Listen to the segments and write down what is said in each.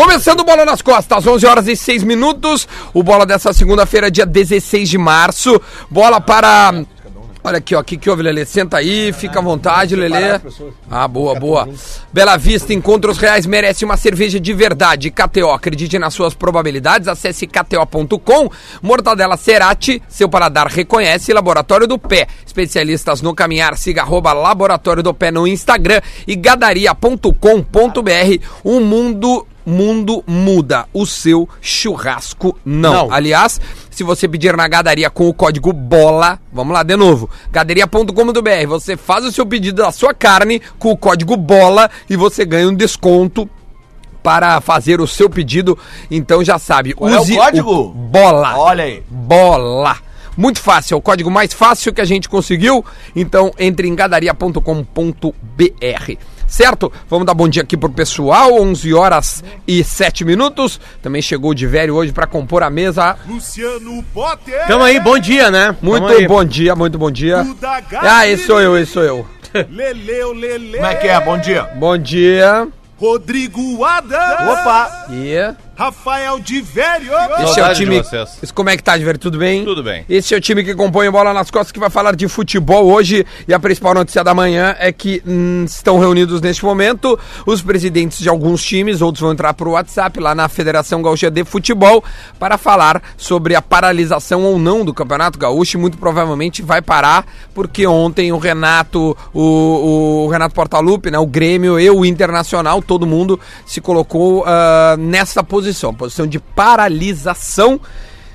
Começando o Bola nas Costas, 11 horas e 6 minutos. O Bola dessa segunda-feira, dia 16 de março. Bola para... Olha aqui, ó, o que, que houve, Lelê? Senta aí, fica à vontade, Lelê. Ah, boa, boa. Bela Vista, encontros reais merece uma cerveja de verdade. KTO, acredite nas suas probabilidades, acesse kto.com. Mortadela Cerati, seu paladar reconhece. Laboratório do Pé, especialistas no caminhar, siga arroba Laboratório do Pé no Instagram e gadaria.com.br. Um mundo mundo muda, o seu churrasco não. Não. Aliás, se você pedir na gadaria com o código BOLA, vamos lá de novo, gadaria.com.br, você faz o seu pedido da sua carne com o código BOLA e você ganha um desconto para fazer o seu pedido. Então já sabe, Qual é o código? BOLA. Olha aí. Bola. Muito fácil, é o código mais fácil que a gente conseguiu. Então entre em gadaria.com.br. Certo? Vamos dar bom dia aqui pro pessoal, 11 horas e 7 minutos. Também chegou o de velho hoje para compor a mesa. Luciano Potter. Tamo aí, bom dia, né? Muito Tamo aí. bom dia, muito bom dia. Ah, esse sou eu, esse sou eu. Leleu, Lele. Como é que é? Bom dia. Bom dia. Rodrigo Adams. Opa! E Rafael de Velho. esse é o time. Esse- Como é que tá, de? Tudo bem? Tudo bem. Esse é o time que compõe o Bola nas Costas que vai falar de futebol hoje. E a principal notícia da manhã é que hum, estão reunidos neste momento os presidentes de alguns times, outros vão entrar pro WhatsApp lá na Federação Gaúcha de Futebol para falar sobre a paralisação ou não do Campeonato Gaúcho. E muito provavelmente vai parar, porque ontem o Renato, o, o Renato Portaluppi, né, o Grêmio e o Internacional, todo mundo se colocou ah, nessa posição, posição de paralisação.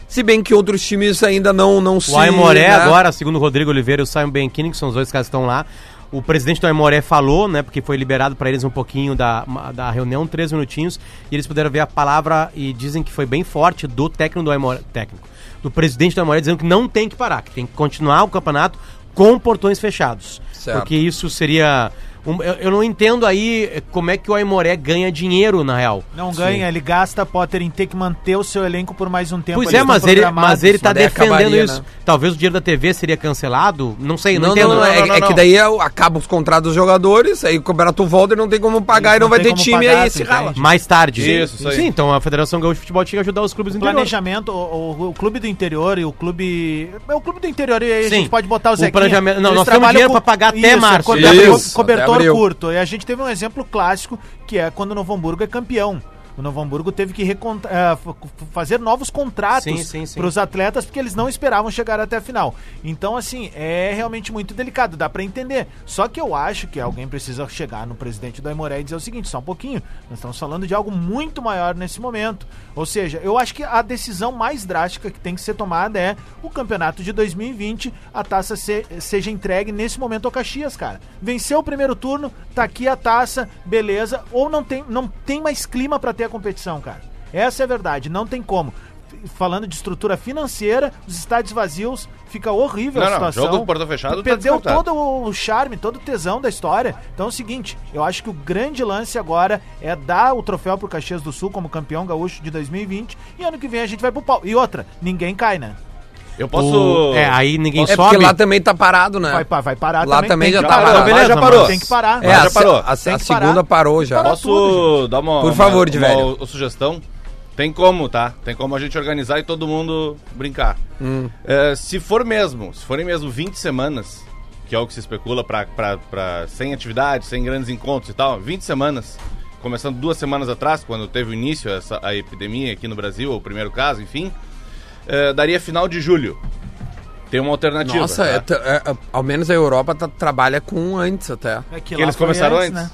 Se bem que outros times ainda não, não se. O Aimoré né? agora, segundo o Rodrigo Oliveira e o Simon Benchini, que são os dois caras que estão lá. O presidente do Aimoré falou, né, porque foi liberado para eles um pouquinho da, da reunião, três minutinhos, e eles puderam ver a palavra e dizem que foi bem forte do técnico do Aimoré, técnico, do presidente do Aimoré dizendo que não tem que parar, que tem que continuar o campeonato com portões fechados. Certo. Porque isso seria um- eu, eu não entendo aí eh, como é que o Aimoré ganha dinheiro, na real. Não ganha, ele gasta, Potter, em ter que manter o seu elenco por mais um tempo. Pois é, mas ele, mas ele tá defendendo acabaria, isso. né? Talvez o dinheiro da TV seria cancelado. Não sei, não, Não, entendo. não, não, é, não, não, é que daí é acaba os contratos dos jogadores, aí o campeonato volta e não tem como pagar Isso, e não, não vai ter time pagar, aí se rala. Mais tarde. Isso, isso aí. Sim, então a Federação Gaúcha de Futebol tinha que ajudar os clubes do O interior. planejamento, o, o- o clube do interior e o clube. É o clube do interior e aí a Sim. gente pode botar o O Zequinha. planejamento- não, nós temos dinheiro com- pra pagar até é março. Cobertor, Isso. Curto. E a gente teve um exemplo clássico que é quando o Novo Hamburgo é campeão. O Novo Hamburgo teve que eh, fazer novos contratos para os atletas porque eles não esperavam chegar até a final. Então, assim, é realmente muito delicado, dá para entender. Só que eu acho que alguém precisa chegar no presidente do Aimoré e dizer o seguinte: só um pouquinho, nós estamos falando de algo muito maior nesse momento. Ou seja, eu acho que a decisão mais drástica que tem que ser tomada é o campeonato de 2020, a taça se- seja entregue nesse momento ao Caxias, cara. Venceu o primeiro turno, tá aqui a taça, beleza. Ou não tem, não tem mais clima para ter a competição, cara. Essa é a verdade, não tem como. Falando de estrutura financeira, os estádios vazios, fica horrível Não, a não, situação. jogo com portão fechado tá Perdeu descartado. todo o charme, todo o tesão da história. Então é o seguinte, eu acho que o grande lance agora é dar o troféu pro Caxias do Sul como campeão gaúcho de 2020 e ano que vem a gente vai pro pau. E outra, ninguém cai, né? Eu posso. O- É, aí ninguém É sobe. porque lá também tá parado, né? Vai, vai parar Lá também tem já tá parado. Beleza, já parou. Tem que parar. É, já parou. a- a segunda parar. parou já. Posso tudo, dar uma, Por uma- favor, de uma, velho. uma sugestão? Tem como, tá? Tem como a gente organizar e todo mundo brincar. Hum. É, se for mesmo, se forem mesmo 20 semanas, que é o que se especula pra, pra, pra, sem atividade, sem grandes encontros e tal, 20 semanas, começando duas semanas atrás, quando teve o início essa, a epidemia aqui no Brasil, o primeiro caso, enfim, é, daria final de julho. Tem uma alternativa. Nossa, tá? é t- é- é- ao menos a Europa tá- trabalha com antes até. É Que lá eles foi começaram antes.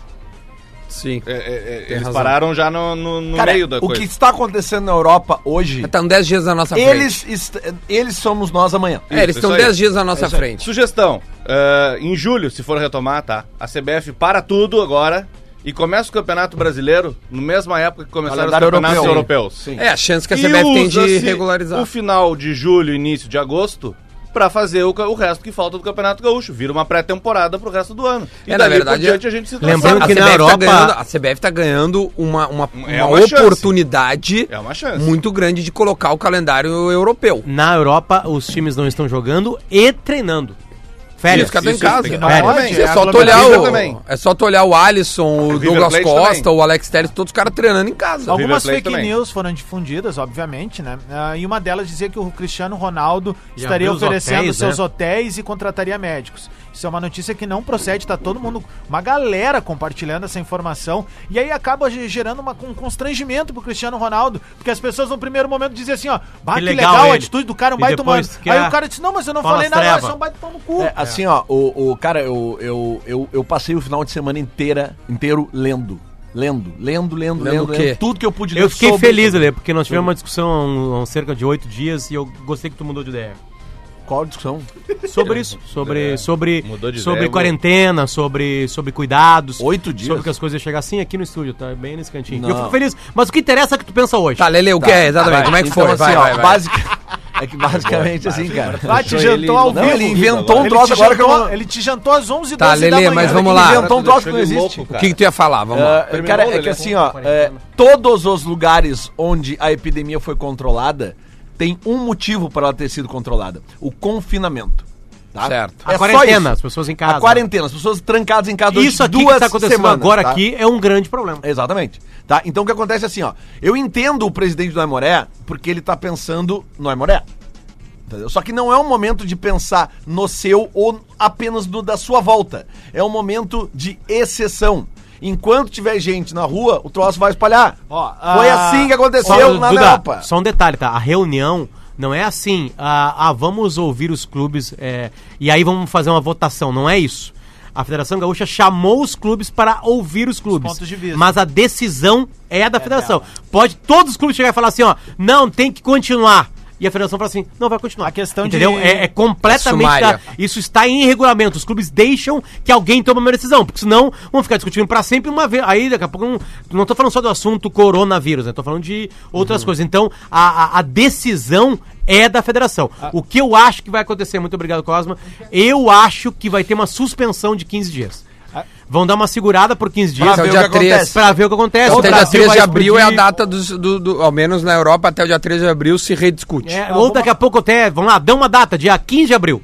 Sim. É, é, é, eles razão. pararam já no, no, no Cara, meio da o coisa. que está acontecendo na Europa hoje, Estão 10 dias na nossa frente. eles, est- eles somos nós amanhã. É, eles Isso, estão isso aí. 10 dias na nossa É frente. Sugestão: eh, em julho, se for retomar, tá? A CBF para tudo agora e começa o Campeonato Brasileiro no mesma época que começaram os Calendário campeonatos europeu. europeus. Sim. É, a chance que a CBF tem de regularizar. O final de julho, início de agosto. Pra fazer o, o resto que falta do Campeonato Gaúcho. Vira uma pré-temporada pro resto do ano. E É, na dali verdade, por diante a gente se Lembrando que a na CBF Europa- Tá ganhando, a CBF tá ganhando uma, uma, É uma oportunidade É uma chance. muito grande de colocar o calendário europeu. Na Europa, os times não estão jogando e treinando. Férias. Estão em Isso, casa. também. É é só tu olhar o, também. é só tu olhar o Alisson, o Douglas Plate Costa, também. o Alex Telles, todos os caras treinando em casa. Algum- Algumas fake também. news foram difundidas, obviamente, né? Ah, e uma delas dizia que o Cristiano Ronaldo E estaria oferecendo hotéis, seus né? hotéis e contrataria médicos. Isso é uma notícia que não procede, tá todo mundo, uma galera compartilhando essa informação. E aí acaba ge- gerando uma, um constrangimento pro Cristiano Ronaldo, porque as pessoas no primeiro momento dizem assim, ó, bah, que, Que legal, legal a atitude do cara, um E baita humano. Aí o cara disse, não, mas eu não Fala falei nada, é só um baita pau no cu. É, assim, ó, o, o cara, eu, eu, eu, eu passei o final de semana inteira, inteiro lendo. Lendo, lendo, lendo, Lendo lendo, o quê? lendo tudo que eu pude ler Eu fiquei sobre- feliz, Ale, porque nós tivemos uma discussão há, um- há cerca de oito dias e eu gostei que tu mudou de ideia. Qual a discussão? Sobre isso, sobre, É, sobre, mudou de sobre ideia, quarentena, sobre, sobre cuidados. Oito dias? Sobre que as coisas iam chegar assim aqui no estúdio, tá? Bem nesse cantinho. Não. Eu fico feliz. Mas o que interessa é o que tu pensa hoje. Tá, Lele, o que é? Exatamente. Como é que Então, foi? assim, vai, ó, vai, vai. basic- É que basicamente assim, cara. Vai, te jantou ele- ao Não, vivo. ele inventou um Ele troço te agora que eu jantou- não- Ele te jantou às 11 Tá, Lelê, mas vamos lá. Inventou um troço que não ele existe. louco, O que, que tu ia falar? Vamos lá. Ah, cara, é que assim, ó, é, todos os lugares onde a epidemia foi controlada tem um motivo para ela ter sido controlada: o confinamento. Tá? Certo. A É só quarentena, as pessoas em casa. A quarentena, as pessoas trancadas em casa durante Isso aqui duas que tá acontecendo semanas, agora tá? aqui é um grande problema. Exatamente. Tá? Então o que acontece é assim, ó. Eu entendo o presidente do Aimoré porque ele tá pensando no Aimoré. Entendeu? Só que não é um momento de pensar no seu ou apenas no da sua volta. É um momento de exceção. Enquanto tiver gente na rua, o troço vai espalhar. Ó, Foi ah, assim que aconteceu Só, na Duda, Europa. só um detalhe, tá? A reunião não é assim, ah, ah, vamos ouvir os clubes é, e aí vamos fazer uma votação. Não é isso. A Federação Gaúcha chamou os clubes para ouvir os clubes. pontos de vista. Mas a decisão é da federação. Pode todos os clubes chegar e falar assim, ó, não, tem que continuar. E a federação fala assim, não vai continuar. A questão de- Entendeu? É, é completamente. Da- isso está em regulamento. Os clubes deixam que alguém tome uma decisão, porque senão vão ficar discutindo pra sempre uma vez. Aí daqui a pouco não, não tô falando só do assunto coronavírus, né? Tô falando de outras coisas. Então, a, a- a decisão é da federação. O que eu acho que vai acontecer, muito obrigado, Cosma. Eu acho que vai ter uma suspensão de 15 dias. Vão dar uma segurada por 15 dias o ver dia o que 3. acontece. pra ver o que acontece. O Até dia Brasil 3 de abril é a explodir. data dos, do, do- Ao menos na Europa, até o dia 3 de abril se rediscute. É, ou daqui a pouco até, vamos lá, dá uma data, dia 15 de abril.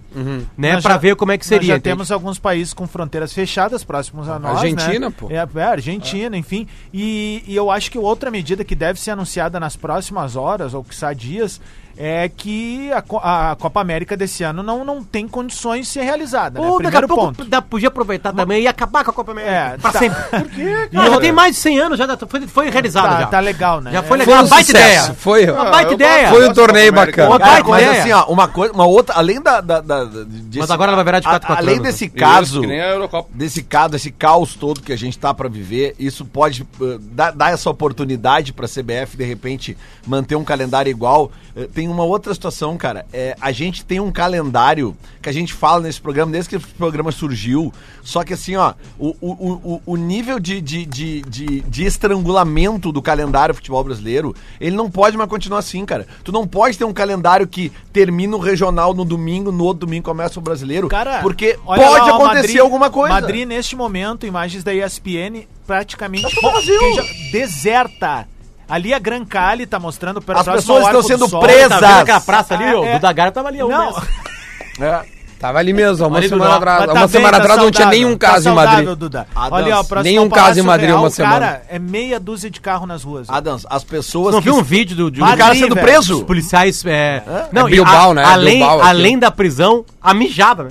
Né, Nós pra já- ver como é que Nós seria. já entende? temos alguns países com fronteiras fechadas próximos a nós. Argentina, né? pô. É, é, Argentina, enfim. E, e eu acho que outra medida que deve ser anunciada nas próximas horas, ou quiçá dias, é que a, a Copa América desse ano não, não tem condições de ser realizada. Né? Ou daqui a pouco ponto. podia aproveitar também e acabar com a Copa América. É, pra tá. sempre. Por quê? já tem mais de 100 anos, já dá- foi, foi realizado Tá, já. tá legal, né? Já foi É, legal. Foi um Uma baita sucesso. ideia. Foi. Uma baita ideia. Foi um torneio bacana. Uma baita mas ideia. assim, ó, uma coisa, uma outra, além da, da, da- desse- Mas agora ela vai virar de a- 4 4 Além anos, desse Isso, caso, que nem a Eurocopa. desse caso, esse caos todo que a gente tá pra viver, isso pode uh, dar, dar essa oportunidade pra CBF de repente manter um calendário igual. Uh, tem uma outra situação, cara. É, a gente tem um calendário que a gente fala nesse programa desde que o programa surgiu. Só que assim, ó, o, o, o, o nível de, de, de, de, de estrangulamento do calendário futebol brasileiro, ele não pode mais continuar assim, cara. Tu não pode ter um calendário que termina o regional no domingo, no outro domingo começa o brasileiro. Cara, porque pode lá, acontecer Madrid- alguma coisa. Madrid, neste momento, imagens da ESPN, praticamente Tá já- deserta. Ali a Gran Cali tá mostrando para As pessoas estão sendo presas. Tá aquela praça ali, É, ó? é. Do Dagara tava ali. ó, Não. É. Tava ali mesmo, há uma Ali semana atrás. Tá uma bem, semana tá atrás não tinha saudável, nenhum tá caso em Madrid. saudável, Duda. Adams, Olha, ó, próximo nenhum caso em Madrid Real, uma semana. Cara, é meia dúzia de carro nas ruas. Adams, as pessoas Não que viu um vídeo do, de um do cara Madrid, sendo preso? Os policiais. É, não, É Bilbao, a- né? Além, Bilbao além da prisão, a mijada, né?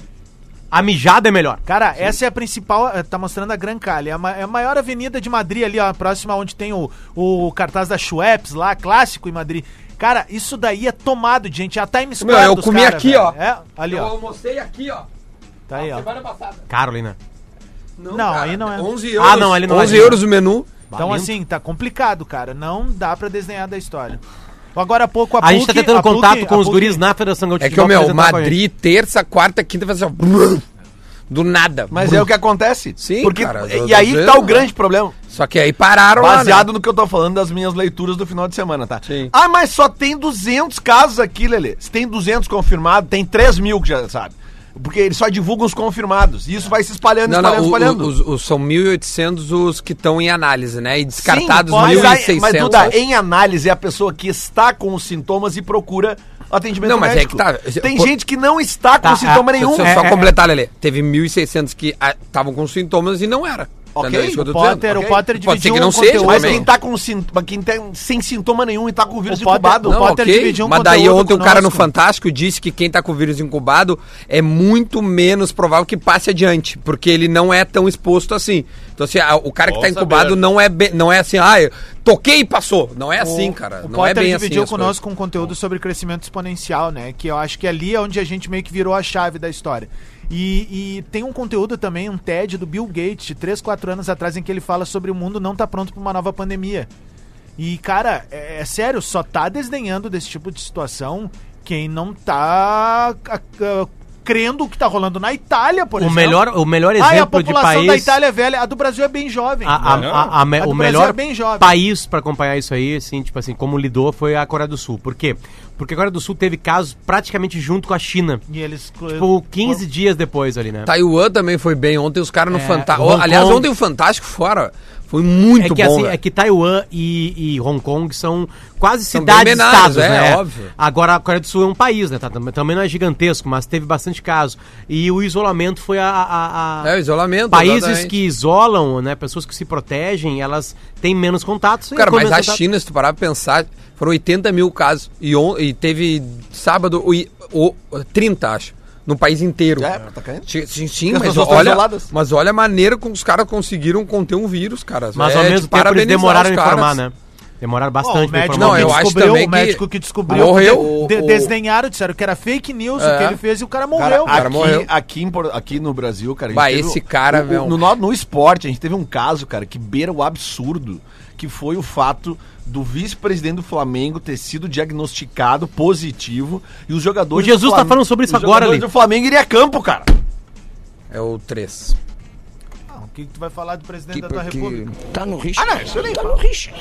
A mijada é melhor. Cara, essa é a principal. eh, Tá mostrando a Gran Cali. É a, é a maior avenida de Madrid ali, ó. Próxima onde tem o, o cartaz da Schweppes lá, clássico em Madrid. Cara, isso daí é tomado de gente. É a Times Meu, Square eu dos comi cara, aqui, velho. ó. É, ali, Eu ó. almocei aqui, ó. Tá aí, ó. Semana passada. Carolina. Não, aí não é. 11 euros. Ah, não, ali não é 11 lindo. euros o menu. Então, assim, tá complicado, cara. Não dá pra desenhar da história. Agora há pouco a A, gente tá PUC- tentando a PUC- contato com os PUC- guris na Federação Gaúcha É que o meu, Madrid, terça, quarta, quinta, vai ser ó, do nada. Mas é o que acontece. Sim, Porque, cara, E eu aí tô tá o grande problema. Só que aí pararam lá, Baseado né? no que eu tô falando das minhas leituras do final de semana, tá? Sim. Ah, mas só tem 200 casos aqui, Lelê. Se tem 200 confirmados, tem 3 mil que já sabe. Porque eles só divulgam os confirmados. E isso vai se espalhando, Não, espalhando, não, o- espalhando. o- os, os- são 1.800 os que estão em análise, né? E descartados Sim, mas, aí- 1.600. mas Duda, em análise é a pessoa que está com os sintomas e procura atendimento Não, mas é médico. que tá- Tem Por- gente que não está com Tá, sintoma ah, nenhum. Só, É, só é, completar, Lelê. Teve 1.600 que estavam com sintomas e não era. Ok, Entendeu? Isso que eu tô O Potter, dizendo. o Potter Pode ser dividiu que não um seja, conteúdo- Mas quem tá com sintoma, quem tem sem sintoma nenhum e tá com o vírus O Potter- incubado. o Não, Potter ok, dividiu um mas daí conteúdo ontem o cara no. Fantástico disse que quem tá com o vírus incubado é muito menos provável que passe adiante, porque ele não é tão exposto assim. Então, assim, a- o cara que Bom tá incubado saber. não é, bem- não é assim, ah, eu toquei e passou. Não é assim, cara. O não é Potter bem assim. dividiu as conosco um conteúdo sobre crescimento exponencial, né? Que eu acho que ali é onde a gente meio que virou a chave da história. E, e tem um conteúdo também, um TED do Bill Gates, de 3, 4 anos atrás, em que ele fala sobre o mundo não tá pronto pra uma nova pandemia. E, cara, é, é sério, só tá desdenhando desse tipo de situação quem não tá a- a- crendo o que tá rolando na Itália, por O exemplo. melhor, o melhor Ah, e a exemplo de população país. da Itália é velha, a do Brasil é bem jovem. A, a- a- a me- A do o melhor é bem jovem. país pra acompanhar isso aí, assim, tipo assim, como lidou foi a Coreia do Sul. Por quê? Porque a Coreia do Sul teve casos praticamente junto com a China. E eles... Tipo, 15 dias depois ali, né? Taiwan também foi bem ontem, os caras no É, Fantástico. Aliás, ontem o Fantástico fora foi muito é que, bom. assim, velho. é que Taiwan e, e Hong Kong são quase São cidades bem menores, estados, é, né? óbvio. Agora a Coreia do Sul é um país, né? Tá, também, não é gigantesco, mas teve bastante caso. E o isolamento foi a, a- a- É, o isolamento. países exatamente. que isolam, né? Pessoas que se protegem, elas têm menos contatos. Cara, mas a contato- China, se tu parar pra pensar, foram 80 mil casos. E, on- e teve sábado o, o, 30, acho. No país inteiro. É, tá caindo. Sim, sim, mas olha, isoladas. mas olha a maneira como os caras conseguiram conter um vírus, cara. Mas É ao de mesmo tempo eles demoraram a informar, né? Demoraram bastante o pra médico. Não, que eu acho descobriu, também o médico que que descobriu, morreu. de- O- desdenharam, disseram que era fake news o É. que ele fez e o cara Cara, morreu. cara aqui, morreu. aqui, em aqui no Brasil, cara. a gente Bah, teve esse cara, o- meu. o- no, no, no esporte, a gente teve um caso, cara, que beira o absurdo, que foi o fato do vice-presidente do Flamengo ter sido diagnosticado positivo e os jogadores. O Jesus do tá falando sobre isso os agora ali. do Flamengo iria a campo, cara. É o 3. O que, que tu vai falar do presidente da tua porque república? está no risco. Ah, não, isso nem está no risco.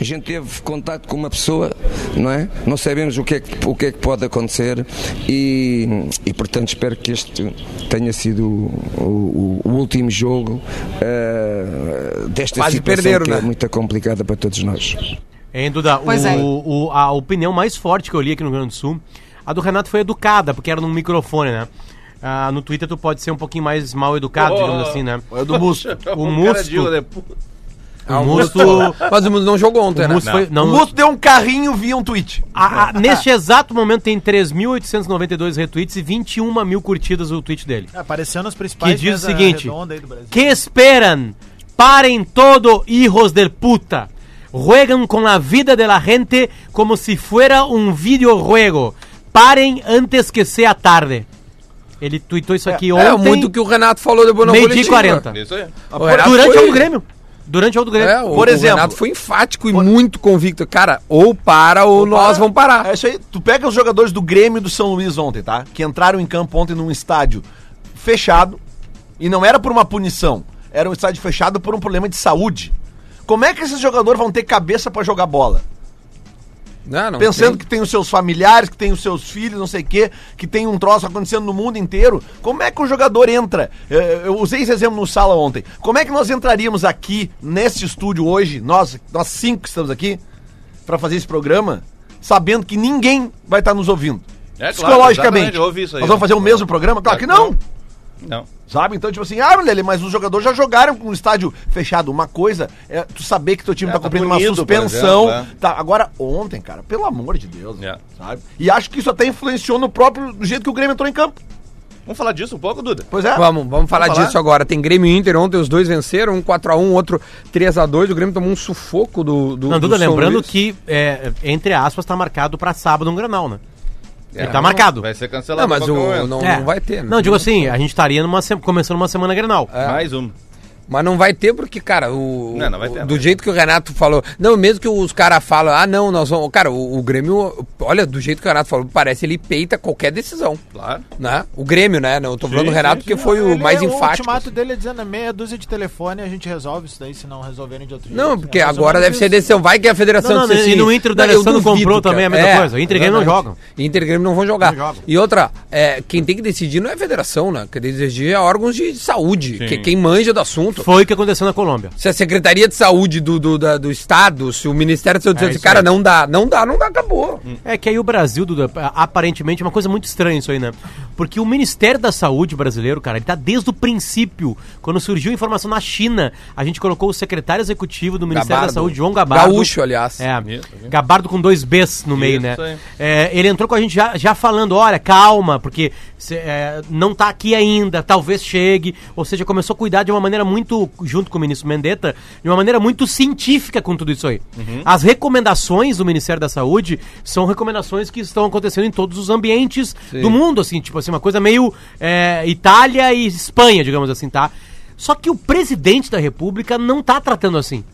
A gente teve contato com uma pessoa, não é? Não sabemos o que é que, o que, é que pode acontecer e, e, portanto, espero que este tenha sido o, o- o último jogo eh, desta Quase situação perderam, que né? é muito complicada para todos nós. Hein, Duda, Pois o, é. o- a opinião mais forte que eu li aqui no Rio Grande do Sul, a do Renato foi educada, porque era num microfone, né? Ah, no Twitter tu pode ser um pouquinho mais mal educado, Oh. digamos assim, né? É do Musto. O cara Musto-. O Musto, Mas o Musto não jogou ontem, o né? Musto foi, O não, Musto deu um carrinho via um tweet. a- a- neste exato momento tem 3.892 retweets e 21 mil curtidas o tweet dele. É, Apareceu nas principais Que diz o seguinte, redonda aí do Brasil. Que esperan? Paren todo, hijos del puta. Juegan con la vida de la gente como si fuera un videojuego. Parem antes que sea tarde. Ele tweetou isso aqui É, ontem, muito que o Renato falou depois na meio dia e coletiva. 40. Isso aí. O Renato Durante foi- o Grêmio. Durante o do Grêmio. É, o, Por o exemplo- Renato foi enfático e muito convicto. Cara, ou para ou, nós vamos parar. É isso aí. Tu pega os jogadores do Grêmio e do São Luís ontem, tá? Que entraram em campo ontem num estádio fechado. E não era por uma punição. Era um estádio fechado por um problema de saúde. Como é que esses jogadores vão ter cabeça pra jogar bola? Não, não Pensando tem. que tem os seus familiares, que tem os seus filhos, não sei o quê, que tem um troço acontecendo no mundo inteiro. Como é que o jogador entra? Eh, Eu usei esse exemplo no sala ontem. Como é que nós entraríamos aqui, nesse estúdio hoje, nós, nós cinco que estamos aqui, pra fazer esse programa, sabendo que ninguém vai estar nos ouvindo? É, Psicologicamente. nós vamos fazer o mesmo programa? Claro que não! Não. Sabe? Então, tipo assim, ah, Lele, mas os jogadores já jogaram com um estádio fechado. Uma coisa é tu saber que teu time É, tá tá cumprindo uma suspensão. exemplo, é. tá, agora, ontem, cara, pelo amor de Deus, É. sabe? E acho que isso até influenciou no próprio do jeito que o Grêmio entrou em campo. Vamos falar disso um pouco, Duda? Pois é. Vamos, vamos falar Vamos falar? disso agora. Tem Grêmio e Inter ontem, os dois venceram, um 4x1, outro 3x2. O Grêmio tomou um sufoco do. do Não, do Duda, São lembrando Luís. que, é, entre aspas, tá marcado pra sábado um Granal, né? É, Ele tá marcado. Vai ser cancelado. Não, mas o, não, É. não vai ter, né? Não, digo assim, a gente estaria numa, se- começando uma semana Grenal. Mais um. Mas não vai ter porque, cara, o, Não, não vai o- ter, não do jeito que o Renato falou. Não, mesmo que os caras falam, ah, não, nós vamos. Cara, o, o Grêmio, olha, do jeito que o Renato falou, parece ele peita qualquer decisão. Claro. Né? O Grêmio, né? Não, eu tô Sim, falando do Renato sim, porque sim. foi o Ele mais é- enfático. O ultimato dele é dizendo meia dúzia de telefone e a gente resolve isso daí, se não resolverem de outro jeito. Não, porque É agora deve ser decisão. Vai que a federação Não, não, disse e no Inter o D'Alessandro duvido, comprou também a mesma coisa. Inter e Grêmio não jogam. Inter e Grêmio não vão jogar. Não jogam. E outra, é, quem tem que decidir não é a federação, né? Quem tem que decidir é órgãos de saúde, que quem manja do assunto. Ponto. Foi o que aconteceu na Colômbia. Se a Secretaria de Saúde do, do, da- do Estado, se o Ministério da Saúde É cara, aí. não dá, não dá, não dá, acabou. É que aí o Brasil, Duda, aparentemente é uma coisa muito estranha isso aí, né? Porque o Ministério da Saúde brasileiro, cara, ele tá desde o princípio. Quando surgiu a informação na China, a gente colocou o secretário executivo do Ministério Gabardo. da Saúde, João Gabardo. Gaúcho, aliás. É, Isso? Gabardo com dois Bs no meio, Isso né? aí. É, ele entrou com a gente já, já falando, olha, calma, porque cê, é, não tá aqui ainda, talvez chegue. Ou seja, começou a cuidar de uma maneira muito, junto com o ministro Mendetta, de uma maneira muito científica com tudo isso aí. Uhum. As recomendações do Ministério da Saúde são recomendações que estão acontecendo em todos os ambientes do mundo, assim, tipo assim, uma coisa meio é, Itália e Espanha, digamos assim, tá? Só que o presidente da República não tá tratando assim.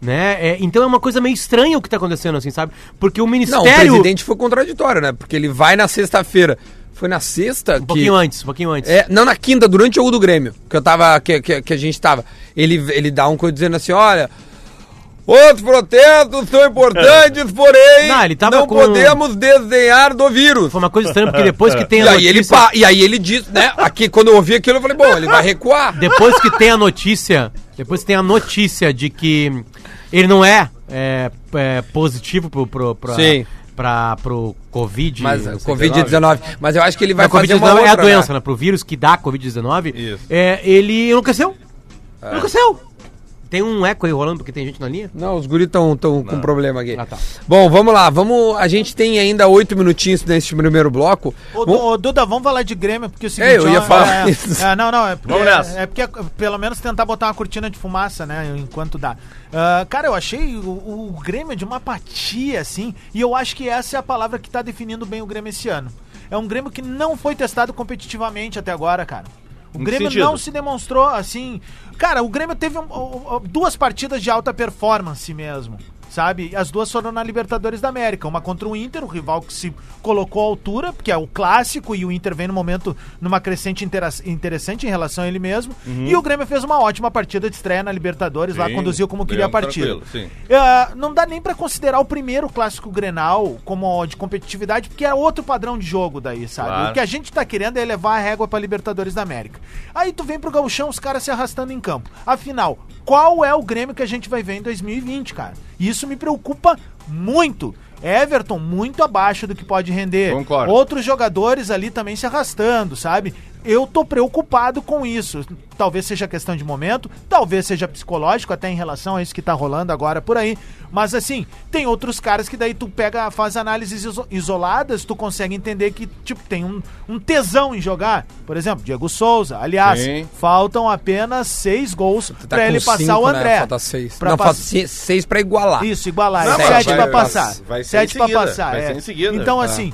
Né? É, então é uma coisa meio estranha o que tá acontecendo, assim, sabe? Porque o Não, Ministério. o presidente foi contraditório, né? Porque ele vai na sexta-feira. Foi na sexta Um pouquinho antes, um pouquinho antes. É, não, na quinta, durante o jogo do Grêmio, que eu tava. Que, que, que a gente tava. Ele, ele dá um coisa dizendo assim: olha. Outros protestos são importantes, porém Não, ele tava não com- podemos desdenhar do vírus. Foi uma coisa estranha, porque depois que tem E a aí, ele, notícia. pa- e aí ele diz, né? Aqui, quando eu ouvi aquilo, eu falei, bom, ele vai recuar. Depois que tem a notícia. Depois que tem a notícia de que ele não é, é, é, positivo pro, pro, pra, Sim. Pra, pro Covid. Mas não sei, Covid-19. Mas eu acho que ele vai fazer Covid-19 uma é a outra, doença, né? né? Pro vírus que dá Covid-19. Isso. É, ele enlouqueceu. Enlouqueceu. Tem um eco aí rolando porque tem gente na linha? Não, os guris estão tão com problema aqui. Ah, tá. Bom, vamos lá. Vamos, a gente tem ainda oito minutinhos nesse primeiro bloco. Ô, Vamos- ô, Duda, vamos falar de Grêmio, porque o seguinte... É, eu ia ó, falar é, isso. é, não, não, é porque, Vamos nessa. é porque é, pelo menos tentar botar uma cortina de fumaça, né, enquanto dá. Ah, cara, eu achei o, o Grêmio de uma apatia, assim, e eu acho que essa é a palavra que tá definindo bem o Grêmio esse ano. É um Grêmio que não foi testado competitivamente até agora, cara. O Grêmio sentido? não se demonstrou assim. Cara, o Grêmio teve um- duas partidas de alta performance mesmo. Sabe? As duas foram na Libertadores da América. Uma contra o Inter, o rival que se colocou à altura, porque é o clássico, e o Inter vem no momento numa crescente interessante em relação a ele mesmo. E o Grêmio fez uma ótima partida de estreia na Libertadores, lá Sim, conduziu como queria a partida. É, não dá nem pra considerar o primeiro clássico Grenal como de competitividade, porque é outro padrão de jogo daí, sabe? Claro. O que a gente tá querendo é levar a régua pra Libertadores da América. Aí tu vem pro gauchão, os caras se arrastando em campo. Afinal, qual é o Grêmio que a gente vai ver em 2020, cara? E Isso me preocupa muito. Everton muito abaixo do que pode render. Concordo. Outros jogadores ali também se arrastando, sabe? Eu tô preocupado com isso. Talvez seja questão de momento, talvez seja psicológico, até em relação a isso que tá rolando agora por aí. Mas assim, tem outros caras que daí tu pega, faz análises iso- isoladas, tu consegue entender que, tipo, tem um, um tesão em jogar. Por exemplo, Diego Souza. Aliás, Sim. faltam apenas seis gols Tá pra ele passar cinco, o né? André. Falta seis. Pra não, pass- falta se- seis pra igualar. isso, igualar. Não, é sete vai- pra vai- passar. vai ser sete em pra seguida, passar. vai é. seguida. Então, assim.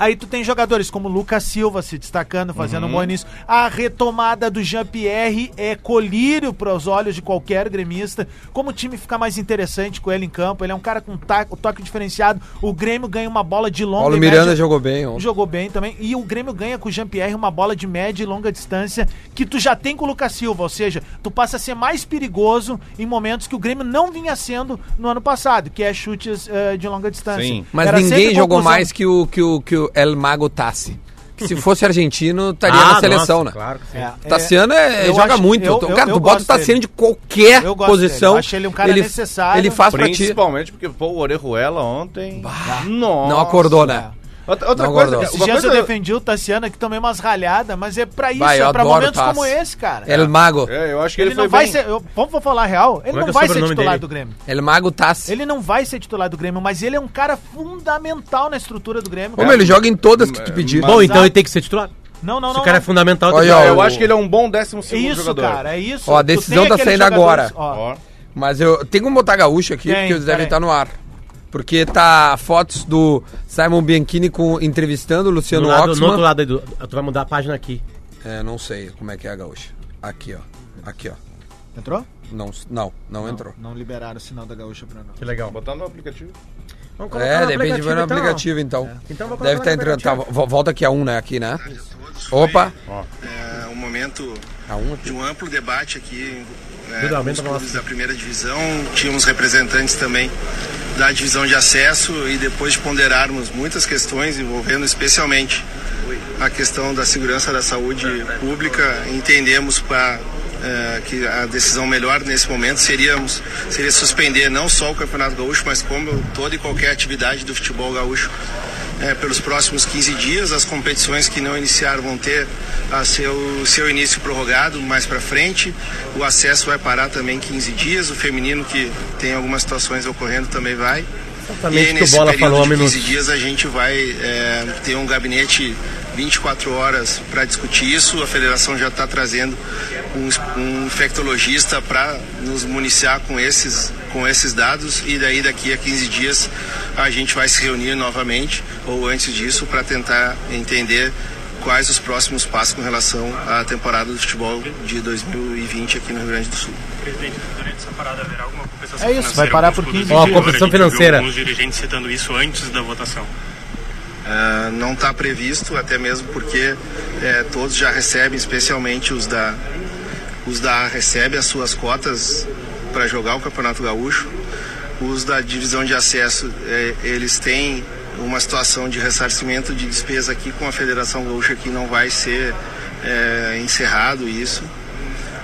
Aí tu tem jogadores como o Lucas Silva se destacando, fazendo Uhum. um bom início. A retomada do Jean-Pierre é colírio para os olhos de qualquer gremista. Como o time fica mais interessante com ele em campo. Ele é um cara com ta- o toque diferenciado. O Grêmio ganha uma bola de longa Paulo e Miranda média- jogou bem ontem. Jogou bem também. E o Grêmio ganha com o Jean-Pierre uma bola de média e longa distância que tu já tem com o Lucas Silva. Ou seja, tu passa a ser mais perigoso em momentos que o Grêmio não vinha sendo no ano passado, que é chutes eh, de longa distância. Sim. Mas Era ninguém jogou conclusão. mais que o, que, o, que o El Mago Tassi. Que se fosse argentino, estaria Ah, na seleção, nossa, né? Claro que sim. É, O Tassiano é, joga acho- muito. eu- Tu- eu- cara, eu tu bota o dele. Tassiano de qualquer Eu gosto posição. dele. Eu acho ele um cara necessário. Ele faz pra ti. Principalmente porque, pô, o Orejuela ontem. Nossa. Não acordou, né? Outra, outra Não coisa, Esses uma dias coisa eu defendi o Tassiano aqui tomei umas ralhadas, mas é pra isso, Vai, é pra momentos como esse, cara. El Mago. É, eu acho que Ele, ele, não foi vai bem. ser. eu- vamos falar a real, ele Como é não é vai ser titular dele? do Grêmio. El Mago Tassi. Ele não vai ser titular do Grêmio, mas ele é um cara fundamental na estrutura do Grêmio. Como ele joga em todas que tu pedir. Mas- Bom, então ele tem que ser titular. Não, não, não. o cara é não. fundamental, Olha, tem ó, Eu o- acho que ele é um bom décimo É segundo isso, jogador. cara, é isso. Ó, a decisão tem tá saindo agora. ó, Ó. Mas eu tenho como botar gaúcho aqui, Tem, porque eles devem estar no ar. Porque tá fotos do Simon Bianchini com, entrevistando o no, Luciano lado, no Oxman. outro lado aí, do, tu vai mudar a página aqui. É, não sei como é que é a gaúcha. Aqui, ó. Aqui, ó. Entrou? Não, não, não, entrou. Não liberaram o sinal da gaúcha pra nós. Que legal. Botar no aplicativo. Vamos É, de repente vai no aplicativo, então. Então vou Deve colocar estar no entrando. Tá, aplicativo. vo- volta aqui a um, né? Aqui, né? Opa! É um momento A um de um amplo debate aqui né, os clubes da primeira divisão. Tínhamos representantes também da divisão de acesso e depois de ponderarmos muitas questões envolvendo especialmente a questão da segurança da saúde pública, entendemos para é, que a decisão melhor nesse momento seríamos, seria suspender não só o Campeonato Gaúcho, mas como toda e qualquer atividade do futebol gaúcho é, pelos próximos 15 dias. As competições que não iniciaram vão ter a seu, seu início prorrogado mais para frente. O acesso vai parar também 15 dias. O feminino, que tem algumas situações ocorrendo, também vai. Exatamente o que o Bola falou há de 15 minutos. dias a gente vai é, ter um gabinete 24 horas para discutir isso. A federação já está trazendo um, um infectologista para nos municiar com esses, com esses dados e daí daqui a 15 dias a gente vai se reunir novamente ou antes disso para tentar entender quais os próximos passos com relação à temporada do futebol de 2020 aqui no Rio Grande do Sul. Presidente, durante essa parada haverá alguma compensação É isso, vai financeira parar por clubes? 15 Ó, dias. compensação A gente viu financeira. Alguns dirigentes citando isso antes da votação. Ah, não está previsto, até mesmo porque eh, todos já recebem, especialmente os da os da A recebem as suas cotas para jogar o Campeonato Gaúcho. Os da divisão de acesso, eh, eles têm uma situação de ressarcimento de despesa aqui com a Federação Gaúcha que não vai ser eh, encerrado isso.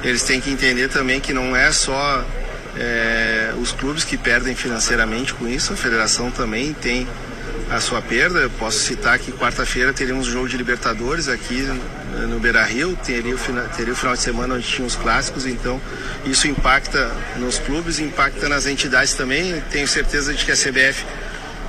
Eles têm que entender também que não é só eh, os clubes que perdem financeiramente com isso, a federação também tem a sua perda. Eu posso citar que quarta-feira teríamos jogo de Libertadores aqui no Beira Rio, teria o, fina- teria o final de semana onde tinha os clássicos, então isso impacta nos clubes, impacta nas entidades também. Tenho certeza de que a CBF,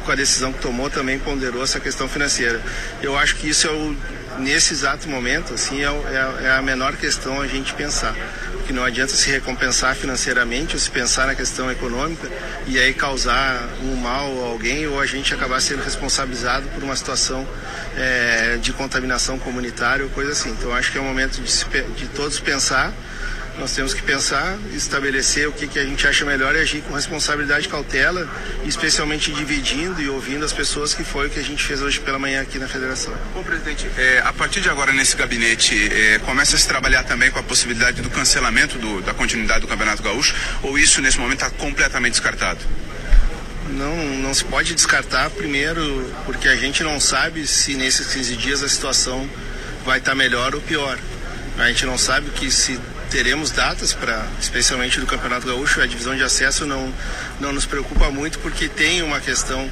com a decisão que tomou, também ponderou essa questão financeira. Eu acho que isso é o, nesse exato momento, assim, é, é a- é a menor questão a gente pensar. Porque não adianta se recompensar financeiramente ou se pensar na questão econômica e aí causar um mal a alguém ou a gente acabar sendo responsabilizado por uma situação eh, de contaminação comunitária ou coisa assim. Então acho que é o momento de, de todos pensar. Nós temos que pensar, estabelecer o que, que a gente acha melhor e agir com responsabilidade e cautela, especialmente dividindo e ouvindo as pessoas, que foi o que a gente fez hoje pela manhã aqui na federação. Bom, presidente, é, a partir de agora nesse gabinete, é, começa a se trabalhar também com a possibilidade do cancelamento do- da continuidade do Campeonato Gaúcho, ou isso nesse momento está completamente descartado? Não, não se pode descartar, primeiro, porque a gente não sabe se nesses 15 dias a situação vai estar melhor ou pior. A gente não sabe que se teremos datas para, especialmente do Campeonato Gaúcho, a divisão de acesso não, não nos preocupa muito porque tem uma questão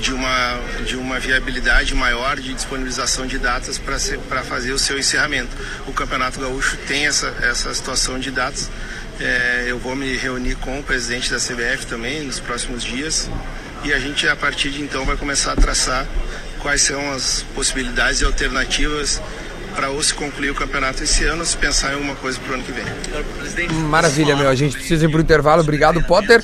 de uma, de uma viabilidade maior de disponibilização de datas para fazer o seu encerramento. O Campeonato Gaúcho tem essa, essa situação de datas. É, eu vou me reunir com o presidente da CBF também nos próximos dias e a gente, a partir de então, vai começar a traçar quais são as possibilidades e alternativas para ou se concluir o campeonato esse ano ou se pensar em alguma coisa para o ano que vem. Maravilha, meu. A gente precisa ir pro intervalo. Obrigado, Potter.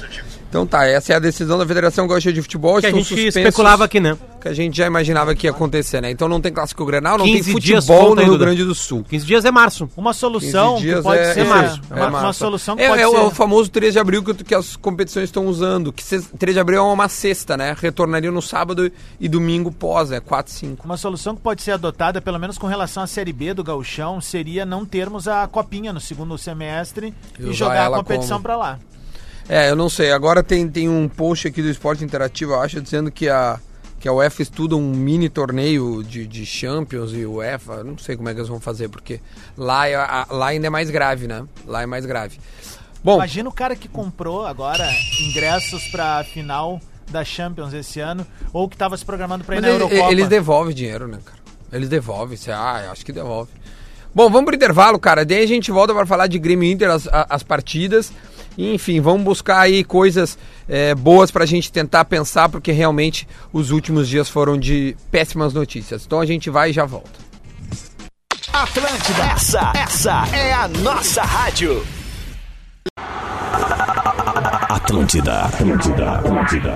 Então tá, essa é a decisão da Federação Gaúcha de Futebol. Que a gente suspensos, especulava aqui, né? Que a gente já imaginava que ia acontecer, né? Então não tem clássico Grenal, não tem 15 dias futebol no Rio. Grande do Sul. 15 dias é março. Uma solução 15 que dias pode é, ser. é, uma, março, uma- é uma março. solução que é, pode é ser. o famoso 3 de abril que, que as competições estão usando. Que se- 3 de abril é uma sexta, né? Retornariam no sábado e domingo pós, né? 4, 5. Uma solução que pode ser adotada, pelo menos com relação à Série B do Gauchão, seria não termos a copinha no segundo semestre E e, jogar a competição como- pra lá. É, eu não sei. Agora tem, tem um post aqui do Esporte Interativo, eu acho, dizendo que a, que a UEFA estuda um mini torneio de, de Champions e UEFA. Não sei como é que eles vão fazer, porque lá, é, a- lá ainda é mais grave, né? Lá é mais grave. Bom, Imagina o cara que comprou agora ingressos pra final da Champions esse ano, ou que tava se programando pra ir na ele- Eurocopa. eles devolvem dinheiro, né, cara? Eles devolvem. Você, ah, eu acho que devolve. Bom, vamos pro intervalo, cara. Daí a gente volta para falar de Grêmio Inter, as, a- as partidas. Enfim, vamos buscar aí coisas é, boas pra gente tentar pensar, porque realmente os últimos dias foram de péssimas notícias. Então a gente vai e já volta. Atlântida, essa, essa é a nossa rádio. Atlântida, Atlântida, Atlântida.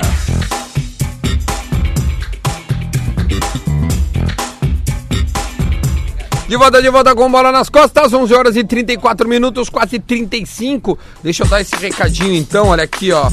De volta, de volta com bola nas costas, 11 horas e 34 minutos, quase 35. Deixa eu dar esse recadinho então, olha aqui, ó.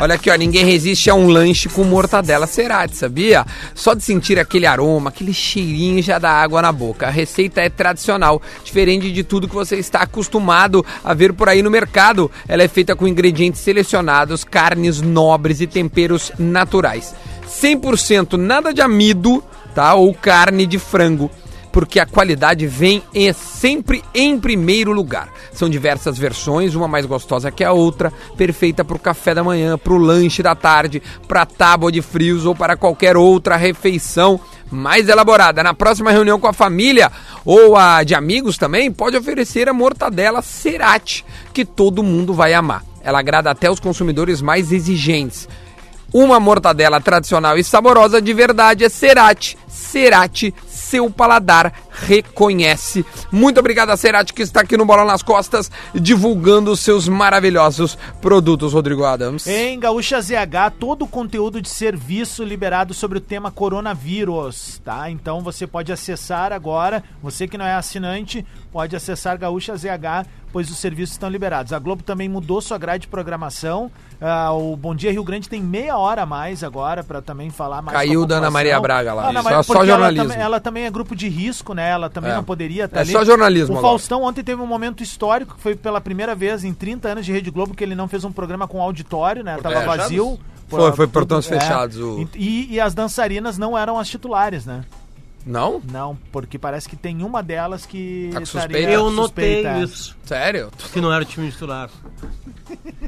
Olha aqui, ó, ninguém resiste a um lanche com mortadela cerati, sabia? Só de sentir aquele aroma, aquele cheirinho já dá água na boca. A receita é tradicional, diferente de tudo que você está acostumado a ver por aí no mercado. Ela é feita com ingredientes selecionados, carnes nobres e temperos naturais. 100% nada de amido, tá? Ou carne de frango porque a qualidade vem em- sempre em primeiro lugar. São diversas versões, uma mais gostosa que a outra, perfeita para o café da manhã, para o lanche da tarde, para tábua de frios ou para qualquer outra refeição mais elaborada. Na próxima reunião com a família ou a de amigos também, pode oferecer a mortadela Cerati, que todo mundo vai amar. Ela agrada até os consumidores mais exigentes. Uma mortadela tradicional e saborosa de verdade é Cerati. Cerati, seu paladar reconhece. Muito obrigado a Cerati que está aqui no Bola nas Costas, divulgando os seus maravilhosos produtos, Rodrigo Adams. Em Gaúcha ZH, todo o conteúdo de serviço liberado sobre o tema coronavírus, tá? Então você pode acessar agora, você que não é assinante, pode acessar Gaúcha ZH, pois os serviços estão liberados. A Globo também mudou sua grade de programação. ah, o Bom Dia Rio Grande tem meia hora a mais agora para também falar mais Caiu da Ana. Maria Braga lá. Ana Maria- só porque ela jornalismo. também- Ela, também é grupo de risco, né? Ela também É. não poderia estar É só jornalismo O agora. Faustão ontem teve um momento histórico, que foi pela primeira vez em 30 anos de Rede Globo que ele não fez um programa com auditório, né? Tava vazio. Foi, foi tudo- portões é. fechados, o- E, e as dançarinas não eram as titulares, né? Não? Não, porque parece que tem uma delas que Tá com estaria suspeita? Eu notei suspeita. isso. Sério? Que não era o time titular.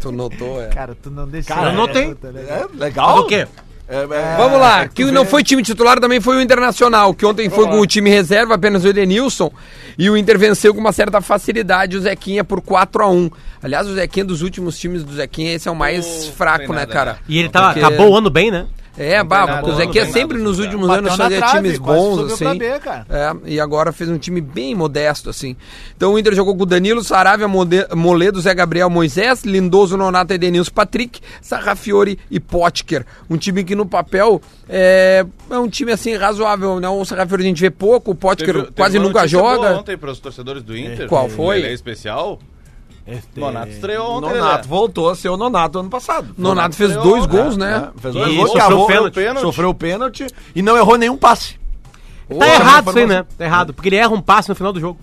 Tu notou, é. Cara, tu não deixa. Cara, eu notei. É, legal. Mas o quê? É, é, Vamos lá, que não foi time titular também foi o Internacional, que ontem foi com o time reserva, apenas o Edenilson, e o Inter venceu com uma certa facilidade o Zequinha por 4 a 1 Aliás, o Zequinha dos últimos times do Zequinha, esse é o mais Oh, fraco, né, nada, cara? né? E ele tava, Porque- acabou o ano bem, né? É, porque o Zequinha tem sempre nos últimos anos fazia trave, times bons, assim. B, cara. É, e agora fez um time bem modesto, assim. Então o Inter jogou com o Danilo, Saravia, Moledo, Zé Gabriel, Moisés, Lindoso, Nonato, Edenilson, Patrick, Sarrafiori e Potker. Um time que no papel é, é um time assim razoável, né? O Sarrafiori a gente vê pouco, o Potker Teve- teve quase uma nunca joga. ontem para os torcedores do Inter. Qual foi? Ele é especial. Este- Nonato estreou O ontem. Nonato Lelé. voltou a ser o Nonato ano passado. Nonato fez estreou, dois né? gols, né? É, fez E dois gols, sofreu cavou, pênalti. Sofreu pênalti e não errou nenhum passe. Tá errado isso aí, né? Tá errado. Porque ele erra um passe no final do jogo.